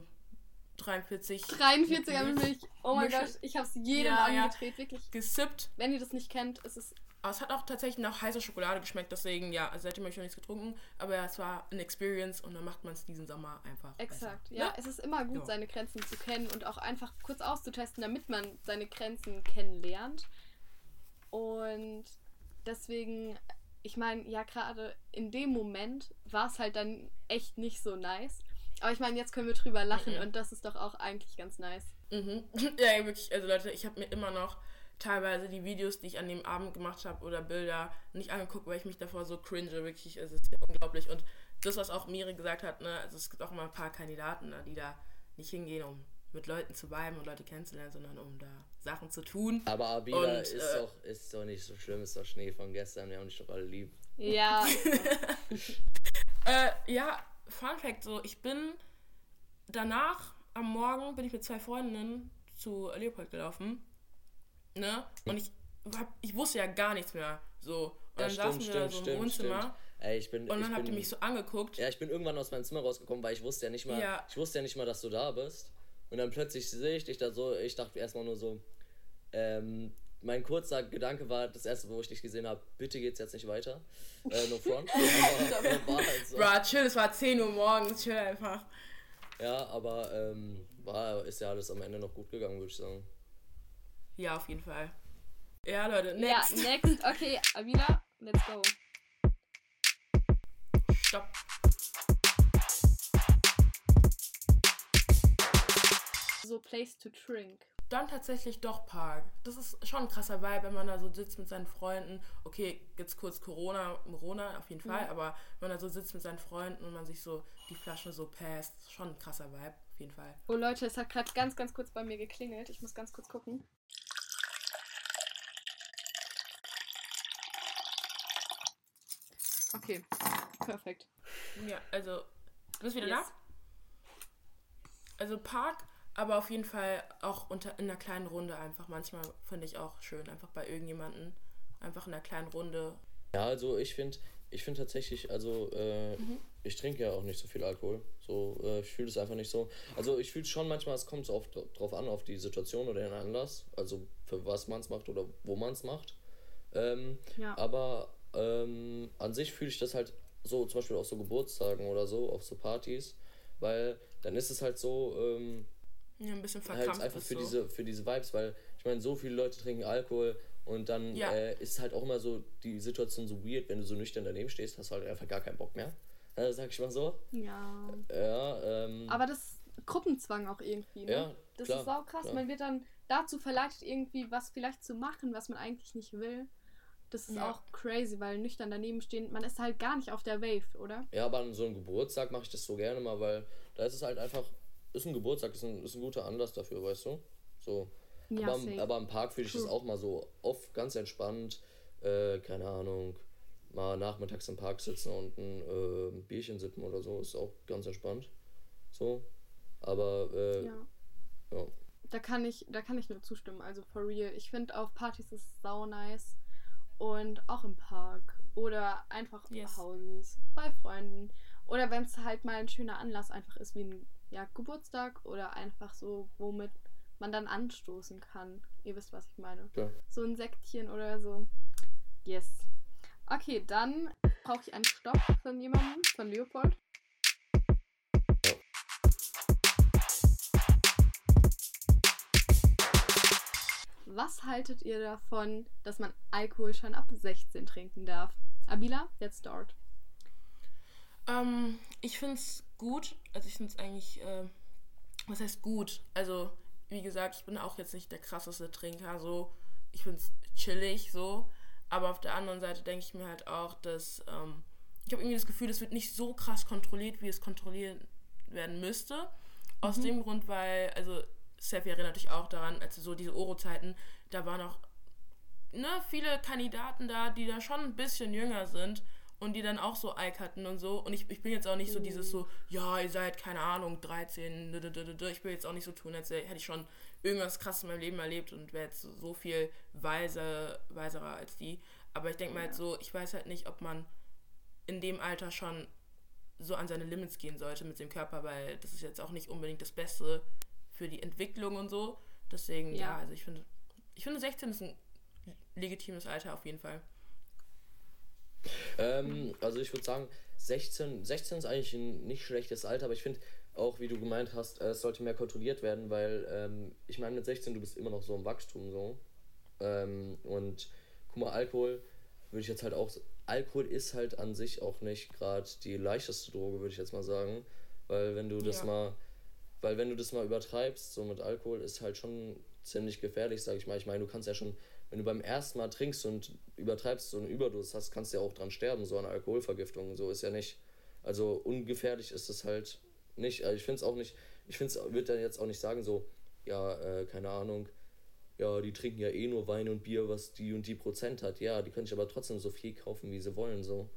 [SPEAKER 2] 43
[SPEAKER 1] 43er Milch. Oh mein Gott, ich hab's jedem
[SPEAKER 2] Ja, ja.
[SPEAKER 1] angedreht, wirklich.
[SPEAKER 2] gesippt.
[SPEAKER 1] Wenn ihr das nicht kennt, es ist
[SPEAKER 2] Aber es hat auch tatsächlich nach heißer Schokolade geschmeckt, deswegen, ja, also seitdem habe ich noch nichts getrunken. Aber ja, es war eine Experience und dann macht man es diesen Sommer einfach.
[SPEAKER 1] Exakt,
[SPEAKER 2] besser.
[SPEAKER 1] ja.
[SPEAKER 2] Ne?
[SPEAKER 1] Es ist immer gut,
[SPEAKER 2] Ja.
[SPEAKER 1] seine Grenzen zu kennen und auch einfach kurz auszutesten, damit man seine Grenzen kennenlernt. Und deswegen, ich meine, ja, gerade in dem Moment war es halt dann echt nicht so nice. Aber ich meine, jetzt können wir drüber lachen
[SPEAKER 2] Mhm.
[SPEAKER 1] und das ist doch auch eigentlich ganz nice.
[SPEAKER 2] Mhm. Ja, wirklich. Also Leute, ich habe mir immer noch teilweise die Videos, die ich an dem Abend gemacht habe oder Bilder nicht angeguckt, weil ich mich davor so cringe. Wirklich, es ist ja unglaublich. Und das, was auch Miri gesagt hat, ne, also es gibt auch immer ein paar Kandidaten, ne, die da nicht hingehen, um mit Leuten zu viben und Leute kennenzulernen, sondern um da Sachen zu tun.
[SPEAKER 3] Aber Abida
[SPEAKER 2] Und,
[SPEAKER 3] ist,
[SPEAKER 2] äh,
[SPEAKER 3] doch, ist doch nicht so schlimm, ist doch Schnee von gestern, wir haben dich doch alle lieb.
[SPEAKER 1] Ja,
[SPEAKER 2] Äh, ja, Fun Fact, so, ich bin danach, am Morgen, bin ich mit zwei Freundinnen zu Leopold gelaufen, ne, und ich, hab, ich wusste ja gar nichts mehr, so, und dann
[SPEAKER 3] Ja,
[SPEAKER 2] saßen wir da so im Wohnzimmer,
[SPEAKER 3] Ey, ich bin,
[SPEAKER 2] und dann
[SPEAKER 3] ich
[SPEAKER 2] habt ihr mich so angeguckt,
[SPEAKER 3] Ja, ich bin irgendwann aus meinem Zimmer rausgekommen, weil ich wusste ja nicht mal,
[SPEAKER 2] Ja.
[SPEAKER 3] ich wusste ja nicht mal, dass du da bist. Und dann plötzlich sehe ich dich da so, ich dachte erstmal nur so, ähm, mein kurzer Gedanke war, das erste, wo ich dich gesehen habe, bitte geht's jetzt nicht weiter. Äh, no front. aber, war halt so.
[SPEAKER 2] Bro, chill, es war 10 Uhr morgens, chill einfach.
[SPEAKER 3] Ja, aber ähm, war, ist ja alles am Ende noch gut gegangen, würde ich sagen.
[SPEAKER 2] Ja, auf jeden Fall. Ja, Leute,
[SPEAKER 1] ja,
[SPEAKER 2] next.
[SPEAKER 1] next. Okay, Avila, let's go.
[SPEAKER 2] Stopp.
[SPEAKER 1] So, place to drink.
[SPEAKER 2] Dann tatsächlich doch Park. Das ist schon ein krasser Vibe, wenn man da so sitzt mit seinen Freunden. Okay, jetzt kurz Corona, Corona auf jeden Fall, aber wenn man da so sitzt mit seinen Freunden und man sich so die Flasche so passt, schon ein krasser Vibe, auf jeden Fall.
[SPEAKER 1] Oh Leute, es hat gerade ganz, ganz kurz bei mir geklingelt. Ich muss ganz kurz gucken. Okay, perfekt.
[SPEAKER 2] Ja, also, du bist wieder
[SPEAKER 1] Yes.
[SPEAKER 2] da? Also Park, aber auf jeden Fall auch unter in einer kleinen Runde einfach. Manchmal finde ich auch schön, einfach bei irgendjemanden, einfach in einer kleinen Runde.
[SPEAKER 3] Ja, also ich finde, ich finde tatsächlich, also äh,
[SPEAKER 2] Mhm.
[SPEAKER 3] ich trinke ja auch nicht so viel Alkohol. So, äh, ich fühle es einfach nicht so. Also ich fühle schon manchmal, es kommt so oft drauf an, auf die Situation oder den Anlass. Also für was man es macht oder wo man es macht. Ähm,
[SPEAKER 1] Ja.
[SPEAKER 3] Aber ähm, an sich fühle ich das halt so, zum Beispiel auf so Geburtstagen oder so, auf so Partys, weil dann ist es halt so, ähm,
[SPEAKER 2] Ja, ein bisschen
[SPEAKER 3] halt
[SPEAKER 2] verkrampft
[SPEAKER 3] einfach
[SPEAKER 2] ist
[SPEAKER 3] für
[SPEAKER 2] so.
[SPEAKER 3] diese für diese Vibes, weil ich meine, so viele Leute trinken Alkohol und dann
[SPEAKER 2] Ja.
[SPEAKER 3] äh, ist halt auch immer so die Situation so weird, wenn du so nüchtern daneben stehst, hast du halt einfach gar keinen Bock mehr. Äh, sag ich mal so.
[SPEAKER 1] Ja.
[SPEAKER 3] Ja, ähm,
[SPEAKER 1] Aber das ist Gruppenzwang auch irgendwie, ne?
[SPEAKER 3] Ja,
[SPEAKER 1] das
[SPEAKER 3] klar,
[SPEAKER 1] ist auch krass.
[SPEAKER 3] klar.
[SPEAKER 1] Man wird dann dazu verleitet, irgendwie was vielleicht zu machen, was man eigentlich nicht will. Das ist
[SPEAKER 2] Ja.
[SPEAKER 1] auch crazy, weil nüchtern daneben stehen, man ist halt gar nicht auf der Wave, oder?
[SPEAKER 3] ja, aber an so einem Geburtstag mache ich das so gerne mal, weil da ist es halt einfach, ist ein Geburtstag, ist ein, ist ein guter Anlass dafür, weißt du? So.
[SPEAKER 1] Ja,
[SPEAKER 3] aber, am- aber im Park fühle ich das
[SPEAKER 1] True.
[SPEAKER 3] auch mal so oft ganz entspannt, äh, keine Ahnung, mal nachmittags im Park sitzen und ein äh, Bierchen sippen oder so, ist auch ganz entspannt. So. Aber äh,
[SPEAKER 1] ja.
[SPEAKER 3] ja.
[SPEAKER 1] Da kann ich, da kann ich nur zustimmen. Also for real. Ich finde auf Partys ist es sau nice. Und auch im Park. Oder einfach
[SPEAKER 2] Yes.
[SPEAKER 1] Hausis. Bei Freunden. Oder wenn es halt mal ein schöner Anlass einfach ist, wie ein ja, Geburtstag oder einfach so, womit man dann anstoßen kann. Ihr wisst, was ich meine.
[SPEAKER 3] Ja.
[SPEAKER 1] So ein Sektchen oder so. Yes. Okay, dann brauche ich einen Stopp von jemandem, von Leopold. Was haltet ihr davon, dass man Alkohol schon ab 16 trinken darf? Abila, let's start.
[SPEAKER 2] Ähm, ich finde es gut. Also ich finde es eigentlich, äh, was heißt gut? Also, wie gesagt, ich bin auch jetzt nicht der krasseste Trinker, so. Ich finde es chillig, so. Aber auf der anderen Seite denke ich mir halt auch, dass, ähm, ich habe irgendwie das Gefühl, es wird nicht so krass kontrolliert, wie es kontrolliert werden müsste. Aus dem Grund, weil, also, Steffi erinnert dich auch daran, also so diese Oro-Zeiten, da waren auch ne, viele Kandidaten da, die da schon ein bisschen jünger sind und die dann auch so Ike hatten und so. Und ich, ich bin jetzt auch nicht so dieses so, ja, ihr seid, keine Ahnung, 13, dü- dü- dü- dü. ich will jetzt auch nicht so tun, als hätte ich schon irgendwas krasses in meinem Leben erlebt und wäre jetzt so viel weise, weiserer als die. Aber ich denke mal halt so, ich weiß halt nicht, ob man in dem Alter schon so an seine Limits gehen sollte mit dem Körper, weil das ist jetzt auch nicht unbedingt das Beste für die Entwicklung und so. Deswegen, ja,
[SPEAKER 1] Ja.
[SPEAKER 2] also ich finde, ich finde 16 ist ein legitimes Alter auf jeden Fall.
[SPEAKER 3] Also ich würde sagen, 16, 16 ist eigentlich ein nicht schlechtes Alter, aber ich finde auch, wie du gemeint hast, äh, es sollte mehr kontrolliert werden, weil ähm, ich meine, mit 16, du bist immer noch so im Wachstum so. Ähm, und guck mal, Alkohol würde ich jetzt halt auch. Alkohol ist halt an sich auch nicht gerade die leichteste Droge, würde ich jetzt mal sagen. Weil wenn du das ja. mal. Weil wenn du das mal übertreibst, so mit Alkohol, ist halt schon ziemlich gefährlich, sag ich mal. Ich meine, du kannst ja schon, wenn du beim ersten Mal trinkst und übertreibst so eine Überdosis hast, kannst du ja auch dran sterben, so eine Alkoholvergiftung. So ist ja nicht. Also ungefährlich ist es halt nicht. Also ich finde es auch nicht. Ich finde es, würde dann jetzt auch nicht sagen, so, ja, äh, keine Ahnung, ja, die trinken ja eh nur Wein und Bier, was die und die Prozent hat. Ja, die können sich aber trotzdem so viel kaufen, wie sie wollen, so.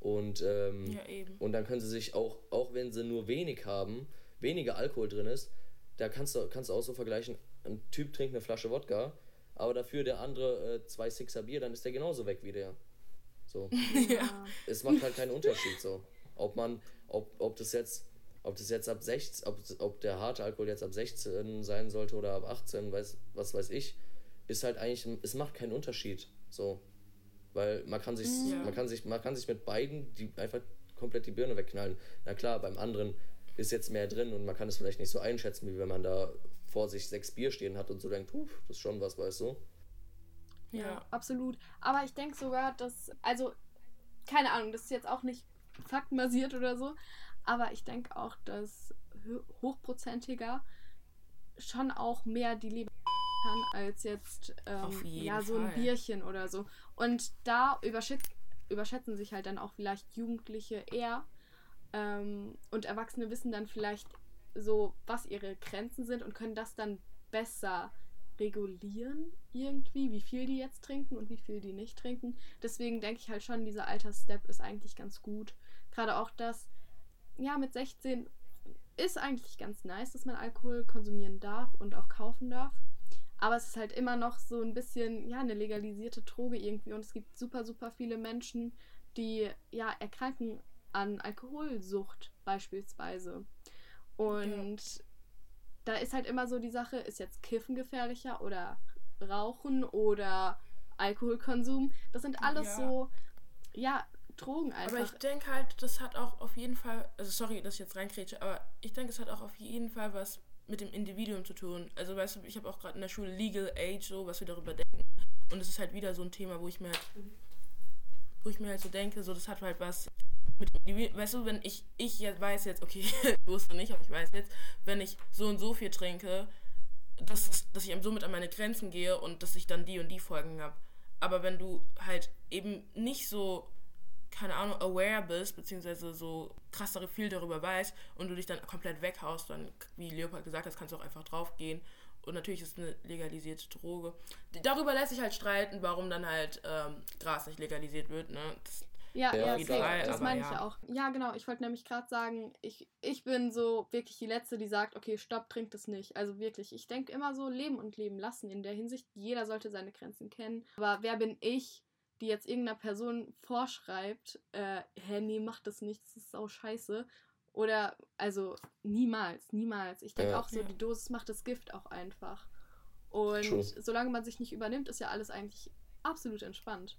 [SPEAKER 3] Und, ähm, ja, und dann können sie sich auch, auch wenn sie nur wenig haben, weniger Alkohol drin ist, da kannst du, kannst du auch so vergleichen, ein Typ trinkt eine Flasche Wodka, aber dafür der andere äh, zwei Sixer Bier, dann ist der genauso weg wie der. So. ja. Es macht halt keinen Unterschied so. Ob man, ob, ob das jetzt ob das jetzt ab 16, ob, ob der harte Alkohol jetzt ab 16 sein sollte oder ab 18, weiß, was weiß ich, ist halt eigentlich, es macht keinen Unterschied. So. Weil man kann sich, ja. man kann sich, man kann sich mit beiden die einfach komplett die Birne wegknallen. Na klar, beim anderen ist jetzt mehr drin und man kann es vielleicht nicht so einschätzen, wie wenn man da vor sich sechs Bier stehen hat und so denkt, puh, das ist schon was, weißt du?
[SPEAKER 1] Ja, ja absolut. Aber ich denke sogar, dass, also, keine Ahnung, das ist jetzt auch nicht faktenbasiert oder so, aber ich denke auch, dass hochprozentiger schon auch mehr die Liebe kann als jetzt ähm, ja so ein Bierchen oder so. Und da überschät überschätzen sich halt dann auch vielleicht Jugendliche eher ähm, und Erwachsene wissen dann vielleicht so, was ihre Grenzen sind und können das dann besser regulieren irgendwie, wie viel die jetzt trinken und wie viel die nicht trinken. Deswegen denke ich halt schon, dieser Altersstep ist eigentlich ganz gut. Gerade auch das, ja, mit 16 ist eigentlich ganz nice, dass man Alkohol konsumieren darf und auch kaufen darf. Aber es ist halt immer noch so ein bisschen, ja, eine legalisierte Droge irgendwie. Und es gibt super, super viele Menschen, die, ja, erkranken an Alkoholsucht beispielsweise. Und ja. da ist halt immer so die Sache, ist jetzt Kiffen gefährlicher oder Rauchen oder Alkoholkonsum? Das sind alles ja. so, ja, Drogen einfach.
[SPEAKER 2] Aber ich denke halt, das hat auch auf jeden Fall, also sorry, dass ich jetzt reinkrätsche, aber ich denke, es hat auch auf jeden Fall was mit dem Individuum zu tun. Also weißt du, ich habe auch gerade in der Schule Legal Age, so was wir darüber denken. Und es ist halt wieder so ein Thema, wo ich mir halt, wo ich mir halt so denke, so das hat halt was mit weißt du, wenn ich, ich jetzt weiß jetzt, okay, ich wusste nicht, aber ich weiß jetzt, wenn ich so und so viel trinke, dass, dass ich so mit an meine Grenzen gehe und dass ich dann die und die Folgen habe. Aber wenn du halt eben nicht so keine Ahnung, aware bist, beziehungsweise so krassere viel darüber weißt und du dich dann komplett weghaust, dann, wie Leopold gesagt hat, kannst du auch einfach draufgehen. Und natürlich ist es eine legalisierte Droge. Darüber lässt sich halt streiten, warum dann halt ähm, Gras nicht legalisiert wird. Ne? Das,
[SPEAKER 1] ja, ja, ja das meine ja. ich auch. Ja, genau. Ich wollte nämlich gerade sagen, ich, ich bin so wirklich die Letzte, die sagt, okay, stopp, trinkt es nicht. Also wirklich, ich denke immer so, leben und leben lassen in der Hinsicht. Jeder sollte seine Grenzen kennen. Aber wer bin ich, die jetzt irgendeiner Person vorschreibt, äh, hä, nee, mach das nicht, das ist auch scheiße. Oder, also, niemals, niemals. Ich denke ja. auch so, die Dosis macht das Gift auch einfach. Und True. solange man sich nicht übernimmt, ist ja alles eigentlich absolut entspannt.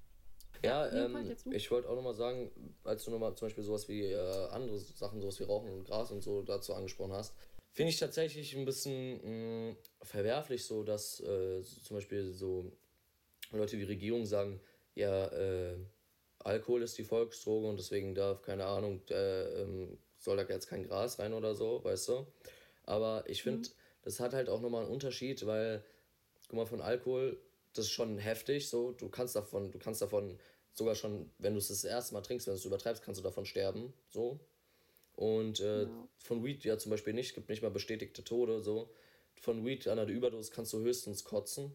[SPEAKER 3] Ja, ähm, ich wollte auch nochmal sagen, als du nochmal zum Beispiel sowas wie äh, andere Sachen, sowas wie Rauchen und Gras und so dazu angesprochen hast, finde ich tatsächlich ein bisschen mh, mm, verwerflich so, dass äh, zum Beispiel so Leute wie Regierung sagen, ja, äh, Alkohol ist die Volksdroge und deswegen darf, keine Ahnung, äh, ähm, soll da jetzt kein Gras rein oder so, weißt du? Aber ich finde, mhm. das hat halt auch nochmal einen Unterschied, weil, guck mal, von Alkohol, das ist schon heftig, so, du kannst davon, du kannst davon sogar schon, wenn du es das erste Mal trinkst, wenn du es übertreibst, kannst du davon sterben, so. Und äh, ja. von Weed ja zum Beispiel nicht, gibt nicht mal bestätigte Tode, so. Von Weed an der Überdosis kannst du höchstens kotzen.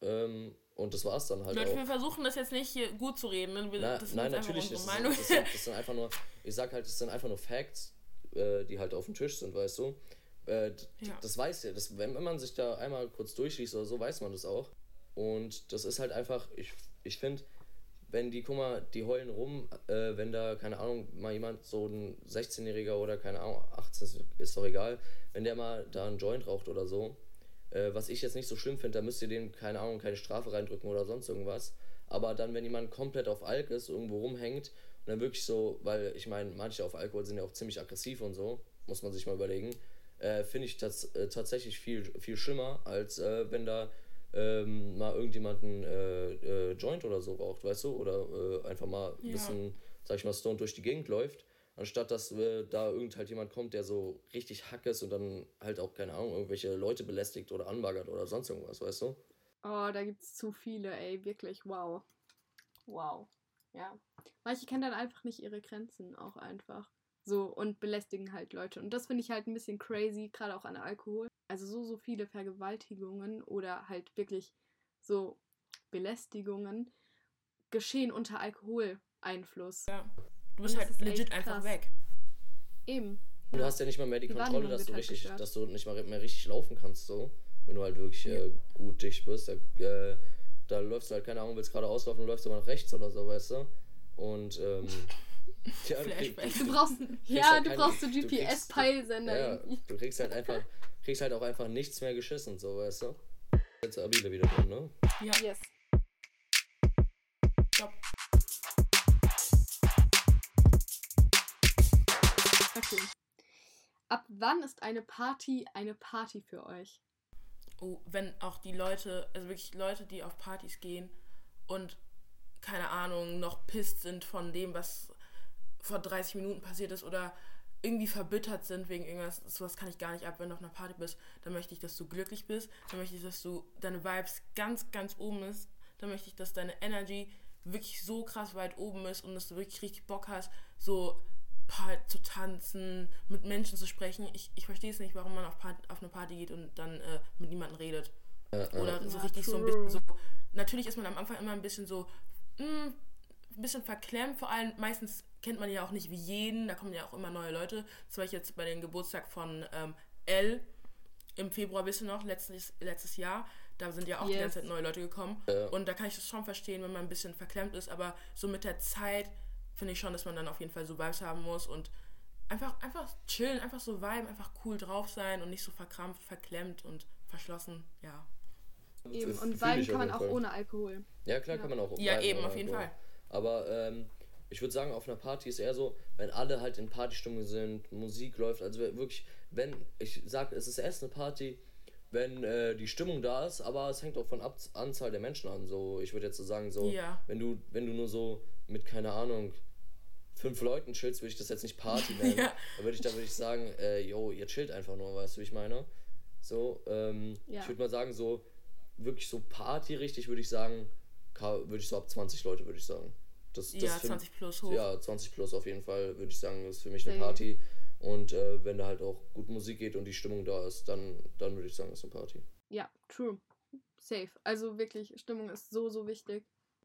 [SPEAKER 3] Ähm, und das war's dann halt.
[SPEAKER 2] Leute, wir versuchen das jetzt nicht hier gut zu reden. Ne? Wir,
[SPEAKER 3] Na, nein, natürlich nicht. Das, das, das sind einfach nur, ich sag halt, das sind einfach nur Facts, äh, die halt auf dem Tisch sind, weißt du. Äh, ja. Das weiß ja, das, wenn, wenn man sich da einmal kurz durchliest oder so, weiß man das auch. Und das ist halt einfach, ich, ich finde, wenn die, guck mal, die heulen rum, äh, wenn da, keine Ahnung, mal jemand, so ein 16-Jähriger oder keine Ahnung, 18, ist doch egal, wenn der mal da einen Joint raucht oder so, äh, was ich jetzt nicht so schlimm finde, da müsst ihr denen, keine Ahnung, keine Strafe reindrücken oder sonst irgendwas. Aber dann, wenn jemand komplett auf Alk ist, irgendwo rumhängt und dann wirklich so, weil ich meine, manche auf Alkohol sind ja auch ziemlich aggressiv und so, muss man sich mal überlegen, äh, finde ich das äh, tatsächlich viel, viel schlimmer, als äh, wenn da ähm, mal irgendjemanden äh, Joint oder so raucht, weißt du? Oder einfach mal ein
[SPEAKER 2] Ja.
[SPEAKER 3] bisschen, sag ich mal, stoned durch die Gegend läuft. Anstatt dass äh, da irgend halt jemand kommt, der so richtig hack ist und dann halt auch, keine Ahnung, irgendwelche Leute belästigt oder anbaggert oder sonst irgendwas, weißt du?
[SPEAKER 1] Oh, da gibt's zu viele, ey, wirklich, wow. Wow. Ja. Manche kennen dann einfach nicht ihre Grenzen auch einfach. So, und belästigen halt Leute. Und das finde ich halt ein bisschen crazy, gerade auch an Alkohol. Also so, so viele Vergewaltigungen oder halt wirklich so Belästigungen geschehen unter Alkoholeinfluss.
[SPEAKER 2] Ja. Du bist
[SPEAKER 1] Das
[SPEAKER 2] halt legit einfach
[SPEAKER 1] krass.
[SPEAKER 2] weg.
[SPEAKER 1] Eben.
[SPEAKER 3] Du hast ja nicht mal mehr die
[SPEAKER 1] Die
[SPEAKER 3] Kontrolle, dass du
[SPEAKER 1] halt
[SPEAKER 3] richtig,
[SPEAKER 1] gestört.
[SPEAKER 3] dass du nicht mal mehr richtig laufen kannst, so. Wenn du halt wirklich äh, gut dicht bist. Da, äh, da läufst du halt, keine Ahnung, willst gerade auslaufen und läufst aber nach rechts oder so, weißt du? Und, ähm. ja, du
[SPEAKER 1] brauchst, ja,
[SPEAKER 3] halt
[SPEAKER 1] du
[SPEAKER 3] keine-
[SPEAKER 1] brauchst so
[SPEAKER 3] du kriegst-
[SPEAKER 1] GPS-Peilsender.
[SPEAKER 3] Ja,
[SPEAKER 1] irgendwie.
[SPEAKER 3] du kriegst halt einfach, kriegst halt auch einfach nichts mehr geschissen, so, weißt du? Jetzt Abile wieder drin, ne?
[SPEAKER 2] Ja,
[SPEAKER 1] Yes. Wann ist eine Party eine Party für euch?
[SPEAKER 2] Oh, wenn auch die Leute, also wirklich Leute, die auf Partys gehen und keine Ahnung, noch pisst sind von dem, was vor 30 Minuten passiert ist oder irgendwie verbittert sind wegen irgendwas, sowas kann ich gar nicht ab, wenn du auf einer Party bist, dann möchte ich, dass du glücklich bist, dann möchte ich, dass du deine Vibes ganz, ganz oben ist, dann möchte ich, dass deine Energy wirklich so krass weit oben ist und dass du wirklich richtig Bock hast, so paar zu tanzen, mit Menschen zu sprechen. Ich, ich verstehe es nicht, warum man auf, Part, auf eine Party geht und dann äh, mit niemandem redet. Oder so
[SPEAKER 1] Ja,
[SPEAKER 2] richtig so ein
[SPEAKER 1] true.
[SPEAKER 2] bisschen so. Natürlich ist man am Anfang immer ein bisschen so, mh, ein bisschen verklemmt. Vor allem meistens kennt man ja auch nicht wie jeden. Da kommen ja auch immer neue Leute. Zum Beispiel jetzt bei dem Geburtstag von ähm, L im Februar, wisst ihr noch, letztes, letztes Jahr. Da sind ja auch die
[SPEAKER 1] Yes.
[SPEAKER 2] ganze Zeit neue Leute gekommen.
[SPEAKER 3] Ja.
[SPEAKER 2] Und da kann ich das schon verstehen, wenn man ein bisschen verklemmt ist. Aber so mit der Zeit finde ich schon, dass man dann auf jeden Fall so Vibes haben muss und einfach, einfach chillen, einfach so viben, einfach cool drauf sein und nicht so verkrampft, verklemmt und verschlossen. Ja.
[SPEAKER 1] Eben. Und
[SPEAKER 3] ich
[SPEAKER 1] kann man auch
[SPEAKER 3] Fall.
[SPEAKER 1] ohne Alkohol.
[SPEAKER 3] Ja, klar
[SPEAKER 1] Ja.
[SPEAKER 3] kann man auch.
[SPEAKER 2] Ja, eben, auf jeden
[SPEAKER 3] Alkohol.
[SPEAKER 2] Fall.
[SPEAKER 3] Aber ähm, ich würde sagen, auf einer Party ist eher so, wenn alle halt in Partystimmung sind, Musik läuft, also wirklich, wenn, ich sag, es ist erst eine Party, wenn äh, die Stimmung da ist, aber es hängt auch von Ab Anzahl der Menschen an. So, ich würde jetzt so sagen, so,
[SPEAKER 2] Ja.
[SPEAKER 3] wenn du, wenn du nur so mit, keine Ahnung, fünf Leuten chillst, würde ich das jetzt nicht Party nennen.
[SPEAKER 2] Ja.
[SPEAKER 3] Da würde ich, da würde ich sagen, äh, yo, ihr chillt einfach nur, weißt du, wie ich meine? So, ähm,
[SPEAKER 1] Ja.
[SPEAKER 3] ich würde mal sagen, so, wirklich so Party richtig, würde ich sagen, würde ich so ab 20 Leute, würde ich sagen. Das, das
[SPEAKER 2] Ja,
[SPEAKER 3] find-
[SPEAKER 2] 20 plus hoch.
[SPEAKER 3] ja, 20 plus auf jeden Fall, würde ich sagen, ist für mich eine. Party. Und äh, wenn da halt auch gut Musik geht und die Stimmung da ist, dann, dann würde ich sagen, ist eine Party.
[SPEAKER 1] Ja, true. Safe. Also wirklich, Stimmung ist so, so wichtig.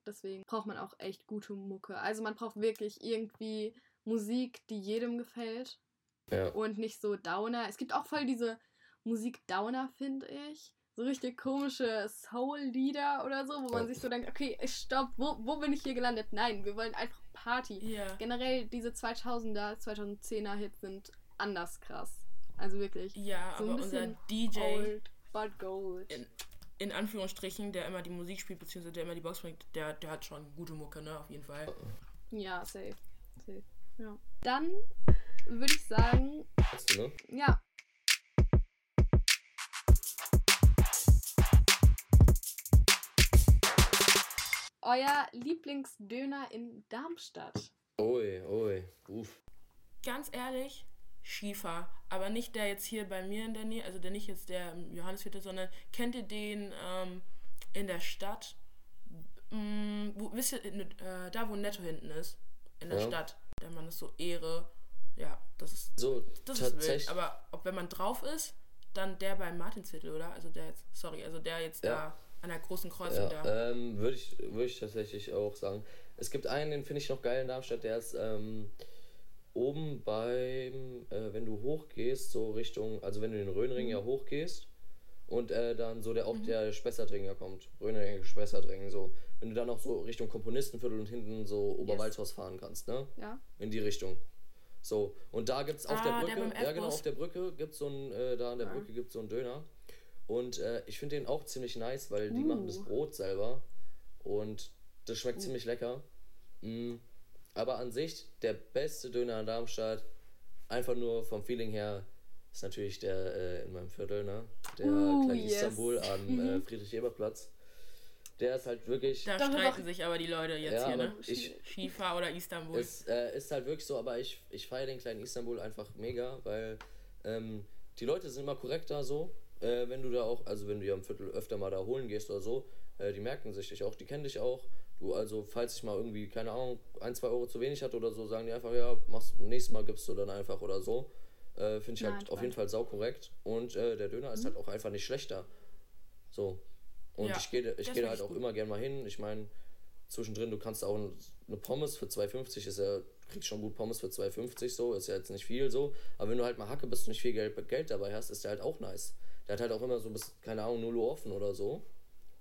[SPEAKER 1] Deswegen braucht man auch echt gute Mucke. Also man braucht wirklich irgendwie Musik, die jedem gefällt.
[SPEAKER 3] Ja.
[SPEAKER 1] Und nicht so Downer. Es gibt auch voll diese Musik-Downer, finde ich. So richtig komische Soul-Lieder oder so, wo man
[SPEAKER 3] Ja.
[SPEAKER 1] sich so denkt, okay, stopp, wo, wo bin ich hier gelandet? Nein, wir wollen einfach Party.
[SPEAKER 2] Ja.
[SPEAKER 1] Generell diese 2000er, 2010er Hits sind anders krass. Also wirklich.
[SPEAKER 2] Ja,
[SPEAKER 1] So ein
[SPEAKER 2] aber unser
[SPEAKER 1] bisschen
[SPEAKER 2] DJ,
[SPEAKER 1] Old, but gold.
[SPEAKER 2] In, Anführungsstrichen, der immer die Musik spielt, beziehungsweise der immer die Box bringt, der, der hat schon gute Mucke, ne, auf jeden Fall.
[SPEAKER 1] Ja, safe. Safe. Ja. Dann würde ich sagen,
[SPEAKER 3] Weißt du, ne?
[SPEAKER 1] ja. Euer Lieblingsdöner in Darmstadt.
[SPEAKER 3] Ui, ui, uff.
[SPEAKER 2] Ganz ehrlich, Schiefer. Aber nicht der jetzt hier bei mir in der Nähe, also der nicht jetzt der im Johannesviertel, sondern kennt ihr den ähm, in der Stadt? Mm, wo, wisst ihr, äh, da wo Netto hinten ist, in der
[SPEAKER 3] Ja.
[SPEAKER 2] Stadt. Der Mann ist so Ehre. Ja, das ist,
[SPEAKER 3] So,
[SPEAKER 2] das ist wild. Aber ob wenn man drauf ist, dann der beim Martinsviertel, oder? Also der jetzt, sorry, also der jetzt
[SPEAKER 3] Ja.
[SPEAKER 2] da an der großen Kreuzung
[SPEAKER 3] Ja,
[SPEAKER 2] da.
[SPEAKER 3] ähm, würde ich, würd ich tatsächlich auch sagen. Es gibt einen, den finde ich noch geil in Darmstadt, der ist ähm, oben beim, äh, wenn du hochgehst, so Richtung, also wenn du den Rhönring
[SPEAKER 2] Mhm.
[SPEAKER 3] ja hochgehst und äh, dann so der auch der Spessardring ja kommt. Rhönring, Spessardring, so. Wenn du dann auch so Richtung Komponistenviertel und hinten so Oberwaldhaus fahren kannst, ne?
[SPEAKER 1] Ja.
[SPEAKER 3] In die Richtung. So, und da gibt es auf
[SPEAKER 2] Ah,
[SPEAKER 3] der
[SPEAKER 2] der
[SPEAKER 3] Brücke,
[SPEAKER 2] beim
[SPEAKER 3] ja genau, auf der Brücke gibt es so ein, äh, da an der
[SPEAKER 1] Ja.
[SPEAKER 3] Brücke gibt es so einen Döner. Und äh, ich finde den auch ziemlich nice, weil die
[SPEAKER 1] Uh.
[SPEAKER 3] machen das Brot selber. Und Das schmeckt ziemlich lecker. Mm, aber an sich, der beste Döner in Darmstadt, einfach nur vom Feeling her, ist natürlich der äh, in meinem Viertel, ne? Der
[SPEAKER 1] Uh,
[SPEAKER 3] kleine
[SPEAKER 1] yes.
[SPEAKER 3] Istanbul am äh, Friedrich-Eber-Platz. Der ist halt wirklich.
[SPEAKER 2] Da streiten sich aber die Leute jetzt
[SPEAKER 3] Ja,
[SPEAKER 2] hier, ne?
[SPEAKER 3] ich-
[SPEAKER 2] Shifa oder Istanbul.
[SPEAKER 3] Es äh, ist halt wirklich so, aber ich, ich feiere den kleinen Istanbul einfach mega, weil ähm, die Leute sind immer korrekter so. Äh, wenn du da auch, also wenn du ja im Viertel öfter mal da holen gehst oder so, äh, die merken sich dich auch, die kennen dich auch. Du, also, falls ich mal irgendwie, keine Ahnung, ein, zwei Euro zu wenig hatte oder so, sagen die einfach, ja, machst, nächstes Mal gibst du dann einfach oder so. Äh, Finde ich
[SPEAKER 1] Na,
[SPEAKER 3] halt auf jeden Fall saukorrekt. Und äh, der Döner ist halt auch einfach nicht schlechter. So. Und
[SPEAKER 2] Ja,
[SPEAKER 3] ich gehe ich da halt auch
[SPEAKER 2] gut.
[SPEAKER 3] immer gern mal hin. Ich meine, zwischendrin, du kannst auch ein- eine Pommes für 2,50 ist ja, kriegst schon gut Pommes für 2,50 so, ist ja jetzt nicht viel so. Aber wenn du halt mal Hacke bist und nicht viel Geld, Geld dabei hast, ist der halt auch nice. Der hat halt auch immer so bis, keine Ahnung, 0 Uhr offen oder so.